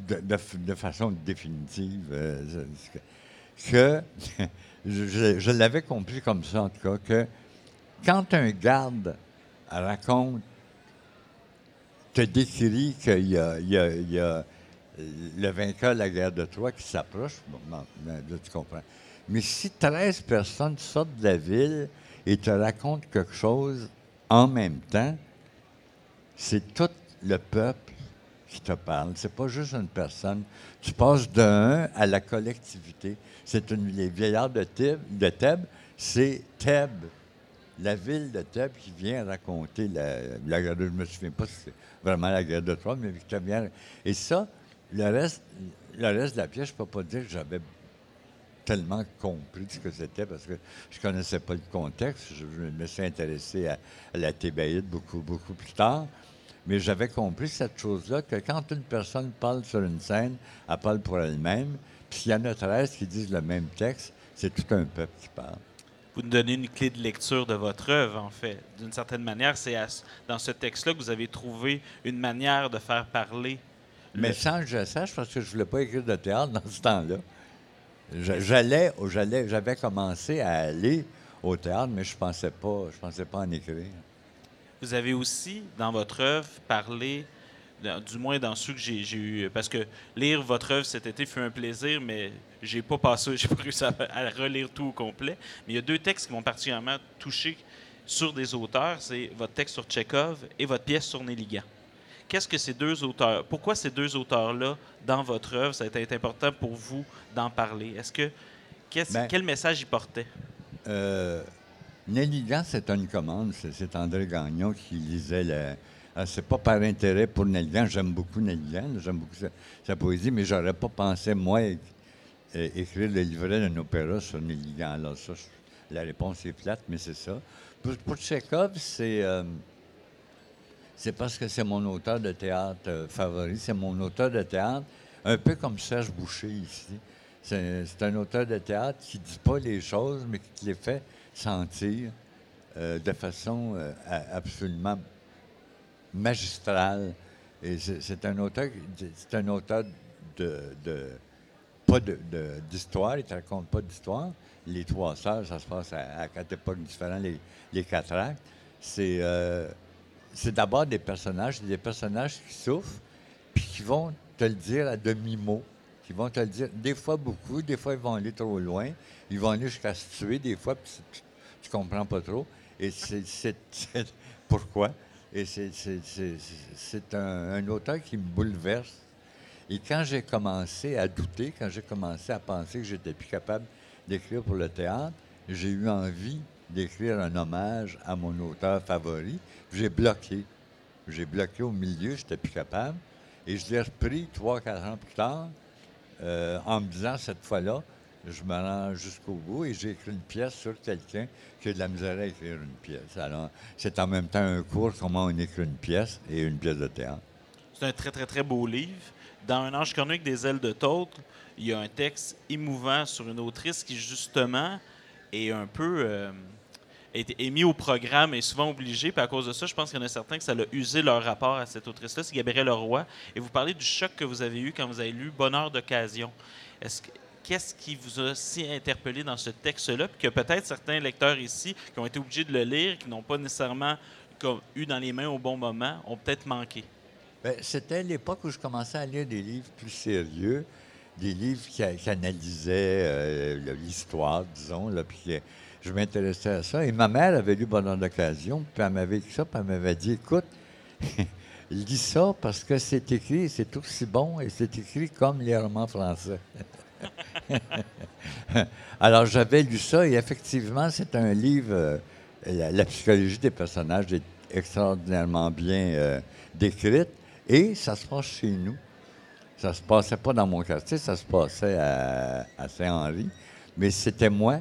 de, façon définitive. euh, que je l'avais compris comme ça, en tout cas, que quand un garde raconte, te décrit qu'il y a, le vainqueur de la guerre de Troie qui s'approche. Là, tu comprends. Mais si 13 personnes sortent de la ville et te racontent quelque chose en même temps, c'est tout le peuple qui te parle. C'est pas juste une personne. Tu passes d'un à la collectivité. C'est une les vieillards de Thèbes, de Thèbes, c'est Thèbes, la ville de Thèbes qui vient raconter la, la je me souviens pas si c'est vraiment la guerre de Troie, mais qui vient. Et ça, le reste, le reste de la pièce, je peux pas dire que j'avais tellement compris ce que c'était parce que je connaissais pas le contexte. Je, me suis intéressé à, à la Thébaïde beaucoup, beaucoup plus tard. Mais j'avais compris cette chose-là, que quand une personne parle sur une scène, elle parle pour elle-même. Puis s'il y en a 13 qui disent le même texte, c'est tout un peuple qui parle. Vous nous donnez une clé de lecture de votre œuvre, en fait. D'une certaine manière, c'est dans ce texte-là que vous avez trouvé une manière de faire parler. Mais le- sans que je sache, parce que je voulais pas écrire de théâtre dans ce temps-là. J'allais, j'allais, j'avais commencé à aller au théâtre, mais je pensais pas, je pensais pas en écrire. Vous avez aussi, dans votre œuvre, parlé, du moins dans ceux que j'ai eu, parce que lire votre œuvre cet été fut un plaisir, mais j'ai pas passé, j'ai pas réussi à, à relire tout au complet. Mais il y a deux textes qui m'ont particulièrement touché sur des auteurs, c'est votre texte sur Tchekhov et votre pièce sur Nelligan. Qu'est-ce que ces deux auteurs, pourquoi ces deux auteurs-là, dans votre œuvre, ça a été important pour vous d'en parler? Est-ce que, Ben- quel message ils portaient? Euh, c'est une commande. C'est, André Gagnon qui lisait le. Ah, c'est pas par intérêt pour Nelly Gant. J'aime beaucoup Nelly Gant. J'aime beaucoup sa, poésie, mais j'aurais pas pensé, moi, écrire le livret d'un opéra sur Nelly Gant. Alors, ça, la réponse est plate, mais c'est ça. Pour, pour c'est. euh, c'est parce que c'est mon auteur de théâtre euh, favori. C'est mon auteur de théâtre, un peu comme Serge Boucher ici. C'est un auteur de théâtre qui ne dit pas les choses, mais qui les fait sentir euh, de façon absolument magistrale. Et c'est un auteur, c'est un de, de- pas de- de- d'histoire, il ne te raconte pas d'histoire. Les trois sœurs, ça se passe à, quatre époques différentes, les, les quatre actes. C'est euh, c'est d'abord des personnages, des personnages qui souffrent, puis qui vont te le dire à demi-mot, qui vont te le dire des fois beaucoup, des fois ils vont aller trop loin, ils vont aller jusqu'à se tuer des fois, puis tu, ne comprends pas trop. Et c'est- pourquoi? Et c'est- un auteur qui me bouleverse. Et quand j'ai commencé à douter, quand j'ai commencé à penser que j'étais plus capable d'écrire pour le théâtre, j'ai eu envie d'écrire un hommage à mon auteur favori. J'ai bloqué. J'ai bloqué au milieu, j'étais plus capable. Et je l'ai repris trois, quatre ans plus tard, euh, en me disant cette fois-là, je me rends jusqu'au bout et j'ai écrit une pièce sur quelqu'un qui a de la misère à écrire une pièce. Alors, c'est en même temps un cours comment on écrit une pièce et une pièce de théâtre. C'est un très, très, très beau livre. Dans Un ange cornu des ailes de tautre, il y a un texte émouvant sur une autrice qui, justement, est un peu. euh, est, au programme et souvent obligé. Puis à cause de ça, je pense qu'il y en a certains que ça l'a usé leur rapport à cette autrice-là. C'est Gabrielle Leroy. Et vous parlez du choc que vous avez eu quand vous avez lu Bonheur d'occasion. Qu'est-ce qui vous a si interpellé dans ce texte-là, puis que peut-être certains lecteurs ici qui ont été obligés de le lire, qui n'ont pas nécessairement eu dans les mains au bon moment, ont peut-être manqué? Ben, C'était l'époque où je commençais à lire des livres plus sérieux, des livres qui, analysaient euh, l'histoire, disons, là, puis je m'intéressais à ça. Et ma mère avait lu Bonheur d'occasion, puis elle m'avait écrit ça, puis elle m'avait dit, écoute, lis ça parce que c'est écrit, c'est aussi bon, et c'est écrit comme les romans français. Alors, j'avais lu ça et effectivement, c'est un livre, euh, la, psychologie des personnages est extraordinairement bien euh, décrite et ça se passe chez nous. Ça se passait pas dans mon quartier, ça se passait à, Saint-Henri, mais c'était moi.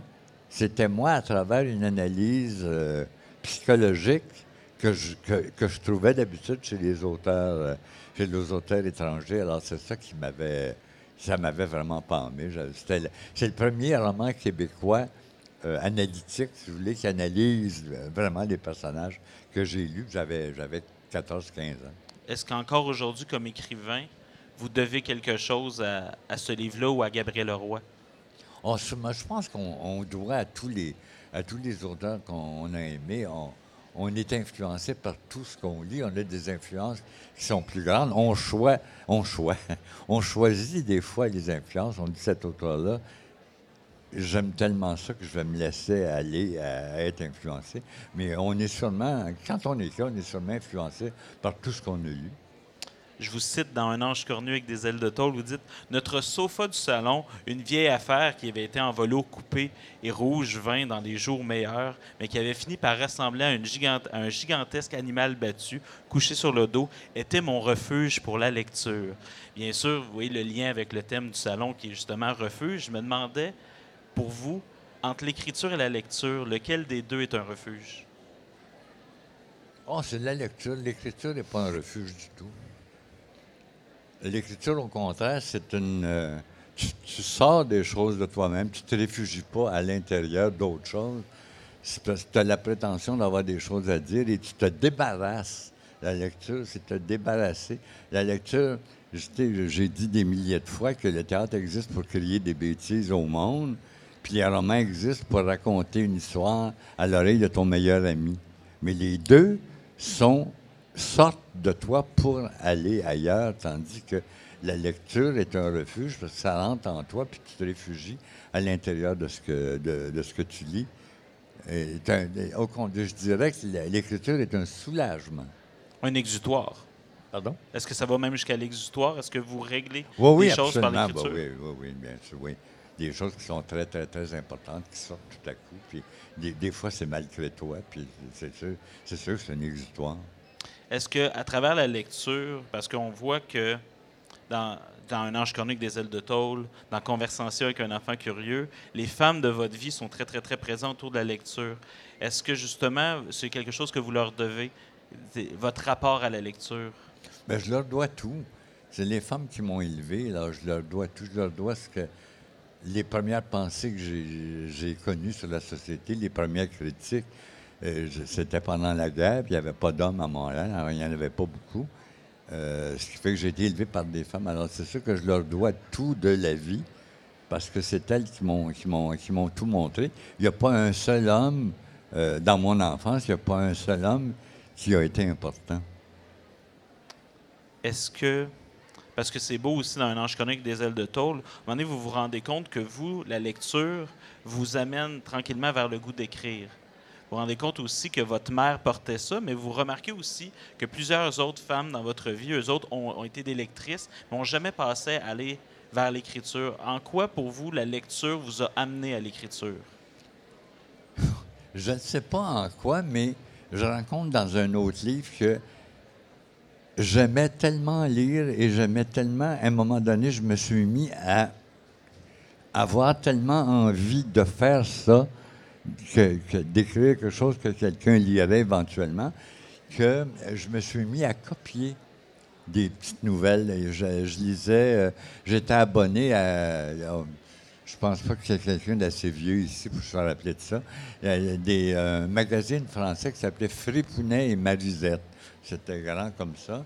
C'était moi à travers une analyse euh, psychologique que je, que, que je trouvais d'habitude chez les auteurs, chez les auteurs étrangers. Alors, c'est ça qui m'avait ça m'avait vraiment le- C'est le premier roman québécois euh, analytique, si vous voulez, qui analyse euh, vraiment les personnages que j'ai lus. J'avais, j'avais 14-15 ans. Est-ce qu'encore aujourd'hui, comme écrivain, vous devez quelque chose à, à ce livre-là ou à Gabriel Leroy? On je pense qu'on on doit à tous les, à tous les auteurs qu'on a aimés, on, on est influencé par tout ce qu'on lit. On a des influences qui sont plus grandes. On, choisit, on, choisit, on choisit des fois les influences. On dit cet auteur-là, j'aime tellement ça que je vais me laisser aller à être influencé. Mais on est sûrement, quand on écrit, on est sûrement influencé par tout ce qu'on a lu. Je vous cite dans Un ange cornu avec des ailes de tôle, vous dites Notre sofa du salon, une vieille affaire qui avait été en velours coupé et rouge vin dans des jours meilleurs, mais qui avait fini par ressembler à, à un gigantesque animal battu, couché sur le dos, était mon refuge pour la lecture. Bien sûr, vous voyez le lien avec le thème du salon qui est justement refuge. Je me demandais, pour vous, entre l'écriture et la lecture, lequel des deux est un refuge? Oh, c'est la lecture. L'écriture n'est pas un refuge du tout. L'écriture, au contraire, c'est une. Euh, tu, sors des choses de toi-même, tu ne te réfugies pas à l'intérieur d'autres choses. tu as la prétention d'avoir des choses à dire et tu te débarrasses. La lecture, c'est te débarrasser. La lecture, j'ai dit des milliers de fois que le théâtre existe pour créer des bêtises au monde, puis les romans existent pour raconter une histoire à l'oreille de ton meilleur ami. Mais les deux sont sortent de toi pour aller ailleurs, tandis que la lecture est un refuge parce que ça rentre en toi puis tu te réfugies à l'intérieur de, ce que, de, ce que tu lis. au je dirais que l'écriture est un soulagement. Un exutoire. Pardon? Est-ce que ça va même jusqu'à l'exutoire? Est-ce que vous réglez oui, les choses par l'écriture? oui, oui, oui, bien sûr, oui. Des choses qui sont très, très, très importantes qui sortent tout à coup. Puis des, fois, c'est malgré toi. Puis c'est sûr, c'est sûr que c'est un exutoire. Est-ce que à travers la lecture, parce qu'on voit que dans, Un ange chronique des ailes de tôle, dans Conversation avec un enfant curieux, les femmes de votre vie sont très, très, très présentes autour de la lecture. Est-ce que justement, c'est quelque chose que vous leur devez, votre rapport à la lecture? Bien, je leur dois tout. C'est les femmes qui m'ont élevé, là, je leur dois tout. Je leur dois ce que les premières pensées que j'ai connues sur la société, les premières critiques. Euh, c'était pendant la guerre, il n'y avait pas d'hommes à Montréal, il n'y en avait pas beaucoup. Euh, ce qui fait que j'ai été élevé par des femmes. Alors, c'est sûr que je leur dois tout de la vie, parce que c'est elles qui m'ont, tout montré. Il n'y a pas un seul homme, euh, dans mon enfance, il n'y a pas un seul homme qui a été important. Est-ce que, parce que c'est beau aussi dans Un ange chronique des ailes de tôle, vous vous rendez compte que vous, la lecture, vous amène tranquillement vers le goût d'écrire? Vous rendez compte aussi que votre mère portait ça, mais vous remarquez aussi que plusieurs autres femmes dans votre vie, eux autres, ont, été des lectrices, mais n'ont jamais passé à aller vers l'écriture. En quoi, pour vous, la lecture vous a amené à l'écriture? Je ne sais pas en quoi, mais je rencontre dans un autre livre que j'aimais tellement lire et j'aimais tellement, à un moment donné, je me suis mis à avoir tellement envie de faire ça que, d'écrire quelque chose que quelqu'un lirait éventuellement, que je me suis mis à copier des petites nouvelles. Je, lisais, euh, j'étais abonné à, je pense pas y ait quelqu'un d'assez vieux ici pour se rappeler de ça. Il y a des euh, magazines français qui s'appelaient Fripounet et Marisette. C'était grand comme ça.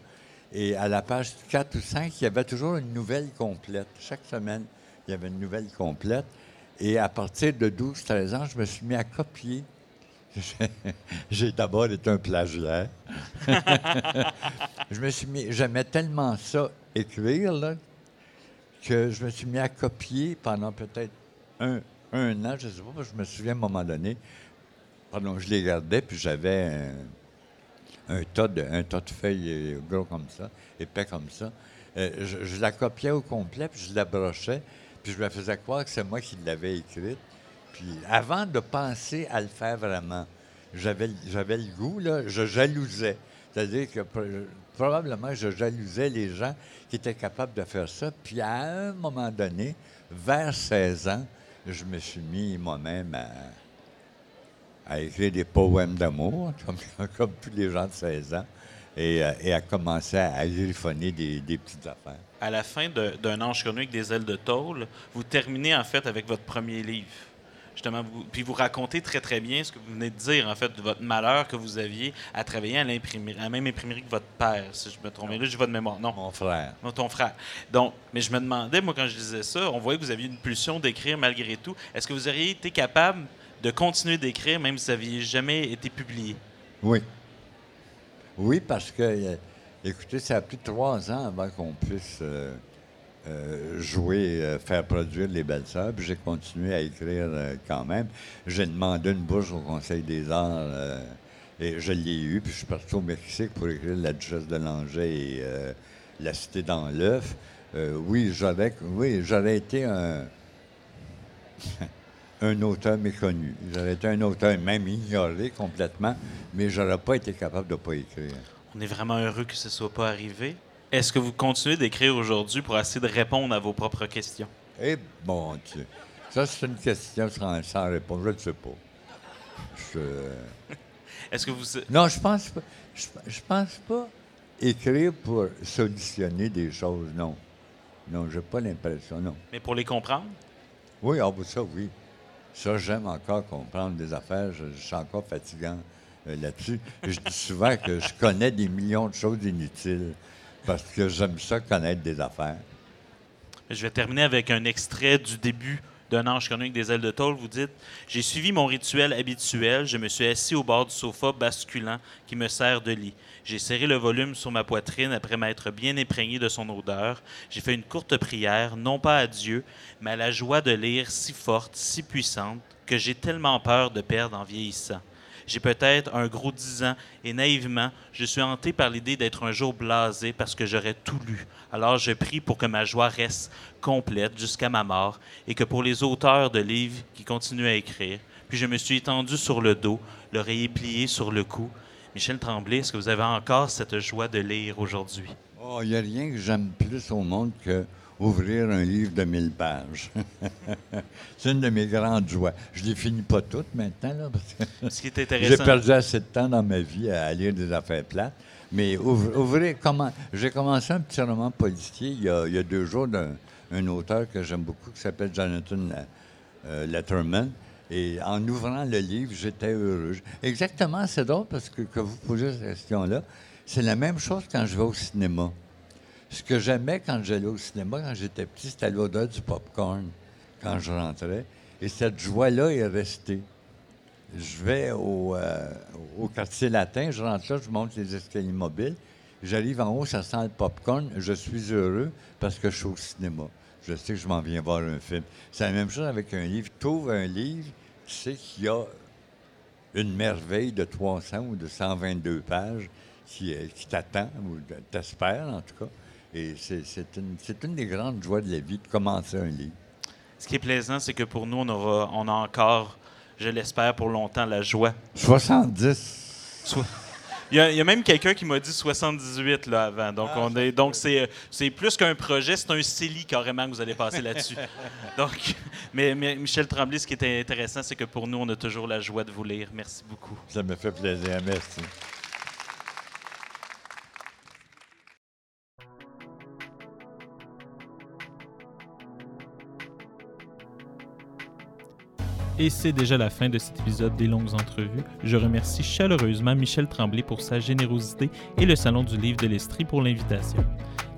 Et à la page 4 ou 5, il y avait toujours une nouvelle complète. Chaque semaine, il y avait une nouvelle complète. Et à partir de 12-13 ans, je me suis mis à copier. J'ai d'abord été un plagiaire. je me suis mis, j'aimais tellement ça, écrire, que je me suis mis à copier pendant peut-être un, an, je ne sais pas, je me souviens à un moment donné, pardon, je les gardais, puis j'avais un, tas de, tas de feuilles gros comme ça, épais comme ça. Euh, je, je, la copiais au complet, puis je la brochais, puis je me faisais croire que c'est moi qui l'avais écrite. Puis avant de penser à le faire vraiment, j'avais, le goût, là, je jalousais. C'est-à-dire que probablement je jalousais les gens qui étaient capables de faire ça. Puis à un moment donné, vers 16 ans, je me suis mis moi-même à, écrire des poèmes d'amour, comme, tous les gens de 16 ans, et, euh, et à commencer à griffonner des petites affaires à la fin d'un Ange connu avec des ailes de tôle, vous terminez en fait avec votre premier livre. Justement, puis vous racontez très très bien ce que vous venez de dire, en fait, de votre malheur que vous aviez à travailler à l'imprimerie, à la même imprimerie que votre père, si je me trompe. là, j'ai votre mémoire. Non. Mon frère. Non, ton frère. Donc, mais je me demandais, moi, quand je disais ça, on voyait que vous aviez une pulsion d'écrire malgré tout. Est-ce que vous auriez été capable de continuer d'écrire même si vous n'aviez jamais été publié? Oui. Oui, parce que, euh, écoutez, ça a pris trois ans avant qu'on puisse euh, euh, jouer, faire produire Les Belles Sœurs, puis j'ai continué à écrire quand même. J'ai demandé une bourse au Conseil des Arts, et je l'ai eu, puis je suis parti au Mexique pour écrire La Duchesse de Langeais et La Cité dans l'œuf. Oui, j'aurais, oui, j'aurais été un, un auteur méconnu. J'aurais été un auteur même ignoré complètement, mais j'aurais pas été capable de pas écrire. On est vraiment heureux que ce soit pas arrivé. Est-ce que vous continuez d'écrire aujourd'hui pour essayer de répondre à vos propres questions? Eh bon Dieu. Ça, c'est une question sans, sans réponse. Je ne sais pas. Je- Est-ce que vous... Non, je pense pas. Je, je pense pas écrire pour solutionner des choses, non. Non, j'ai pas l'impression, non. Mais pour les comprendre? Oui, ah, ben ça, oui. Ça, j'aime encore comprendre des affaires. Je, suis encore fatigant euh, là-dessus. Je dis souvent que je connais des millions de choses inutiles parce que j'aime ça connaître des affaires. Je vais terminer avec un extrait du début d'un ange connu avec des ailes de tôle. Vous dites J'ai suivi mon rituel habituel. Je me suis assis au bord du sofa basculant qui me sert de lit. J'ai serré le volume sur ma poitrine après m'être bien imprégné de son odeur. J'ai fait une courte prière, non pas à Dieu, mais à la joie de lire si forte, si puissante, que j'ai tellement peur de perdre en vieillissant. J'ai peut-être un gros dix ans et naïvement, je suis hanté par l'idée d'être un jour blasé parce que j'aurais tout lu. Alors je prie pour que ma joie reste complète jusqu'à ma mort et que pour les auteurs de livres qui continuent à écrire. Puis je me suis étendu sur le dos, l'oreiller plié sur le cou. Michel Tremblay, est-ce que vous avez encore cette joie de lire aujourd'hui? Oh, il n'y a rien que j'aime plus au monde que ouvrir un livre de 1000 pages. c'est une de mes grandes joies. Je ne les finis pas toutes maintenant, là, parce que Ce qui est j'ai intéressant. perdu assez de temps dans ma vie à lire des affaires plates. Mais ouvr- ouvrir, comment... J'ai commencé un petit roman policier il y a, il y a deux jours d'un un auteur que j'aime beaucoup qui s'appelle Jonathan euh, Letterman. Et en ouvrant le livre, j'étais heureux. Exactement, c'est drôle parce que, que vous posez cette question-là. C'est la même chose quand je vais au cinéma. Ce que j'aimais quand j'allais au cinéma, quand j'étais petit, c'était l'odeur du popcorn quand je rentrais. Et cette joie-là est restée. Je vais au, euh, au quartier latin, je rentre là, je monte les escaliers mobiles. J'arrive en haut, ça sent le popcorn. Je suis heureux parce que je suis au cinéma. Je sais que je m'en viens voir un film. C'est la même chose avec un livre. Tu ouvres un livre, tu sais qu'il y a une merveille de 300 ou de 122 pages qui, qui t'attend, ou t'espère en tout cas. Et c'est une, des grandes joies de la vie de commencer un livre. Ce qui est plaisant, c'est que pour nous, on, aura, on a encore, je l'espère, pour longtemps, la joie 70. Soit- Il y, a, il y a même quelqu'un qui m'a dit 78 là, avant. Donc, Ah, on est, donc c'est, c'est plus qu'un projet, c'est un CELI carrément que vous allez passer là-dessus. donc, mais, mais Michel Tremblay, ce qui est intéressant, c'est que pour nous, on a toujours la joie de vous lire. Merci beaucoup. Ça me fait plaisir. Merci. Et c'est déjà la fin de cet épisode des longues entrevues. Je remercie chaleureusement Michel Tremblay pour sa générosité et le Salon du Livre de l'Estrie pour l'invitation.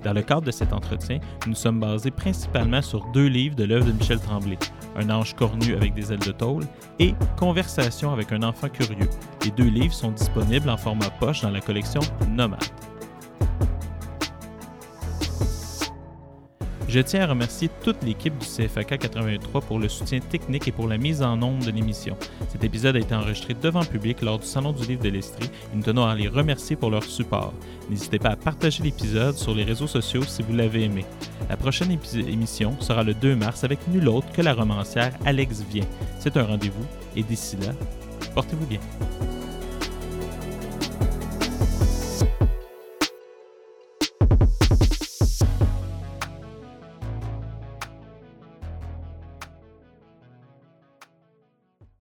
Dans le cadre de cet entretien, nous sommes basés principalement sur deux livres de l'œuvre de Michel Tremblay, Un ange cornu avec des ailes de tôle et Conversation avec un enfant curieux. Les deux livres sont disponibles en format poche dans la collection Nomade. Je tiens à remercier toute l'équipe du CFAK 83 pour le soutien technique et pour la mise en onde de l'émission. Cet épisode a été enregistré devant public lors du Salon du Livre de l'Estrie et nous tenons à les remercier pour leur support. N'hésitez pas à partager l'épisode sur les réseaux sociaux si vous l'avez aimé. La prochaine émission sera le 2 mars avec nul autre que la romancière Alex Vien. C'est un rendez-vous et d'ici là, portez-vous bien.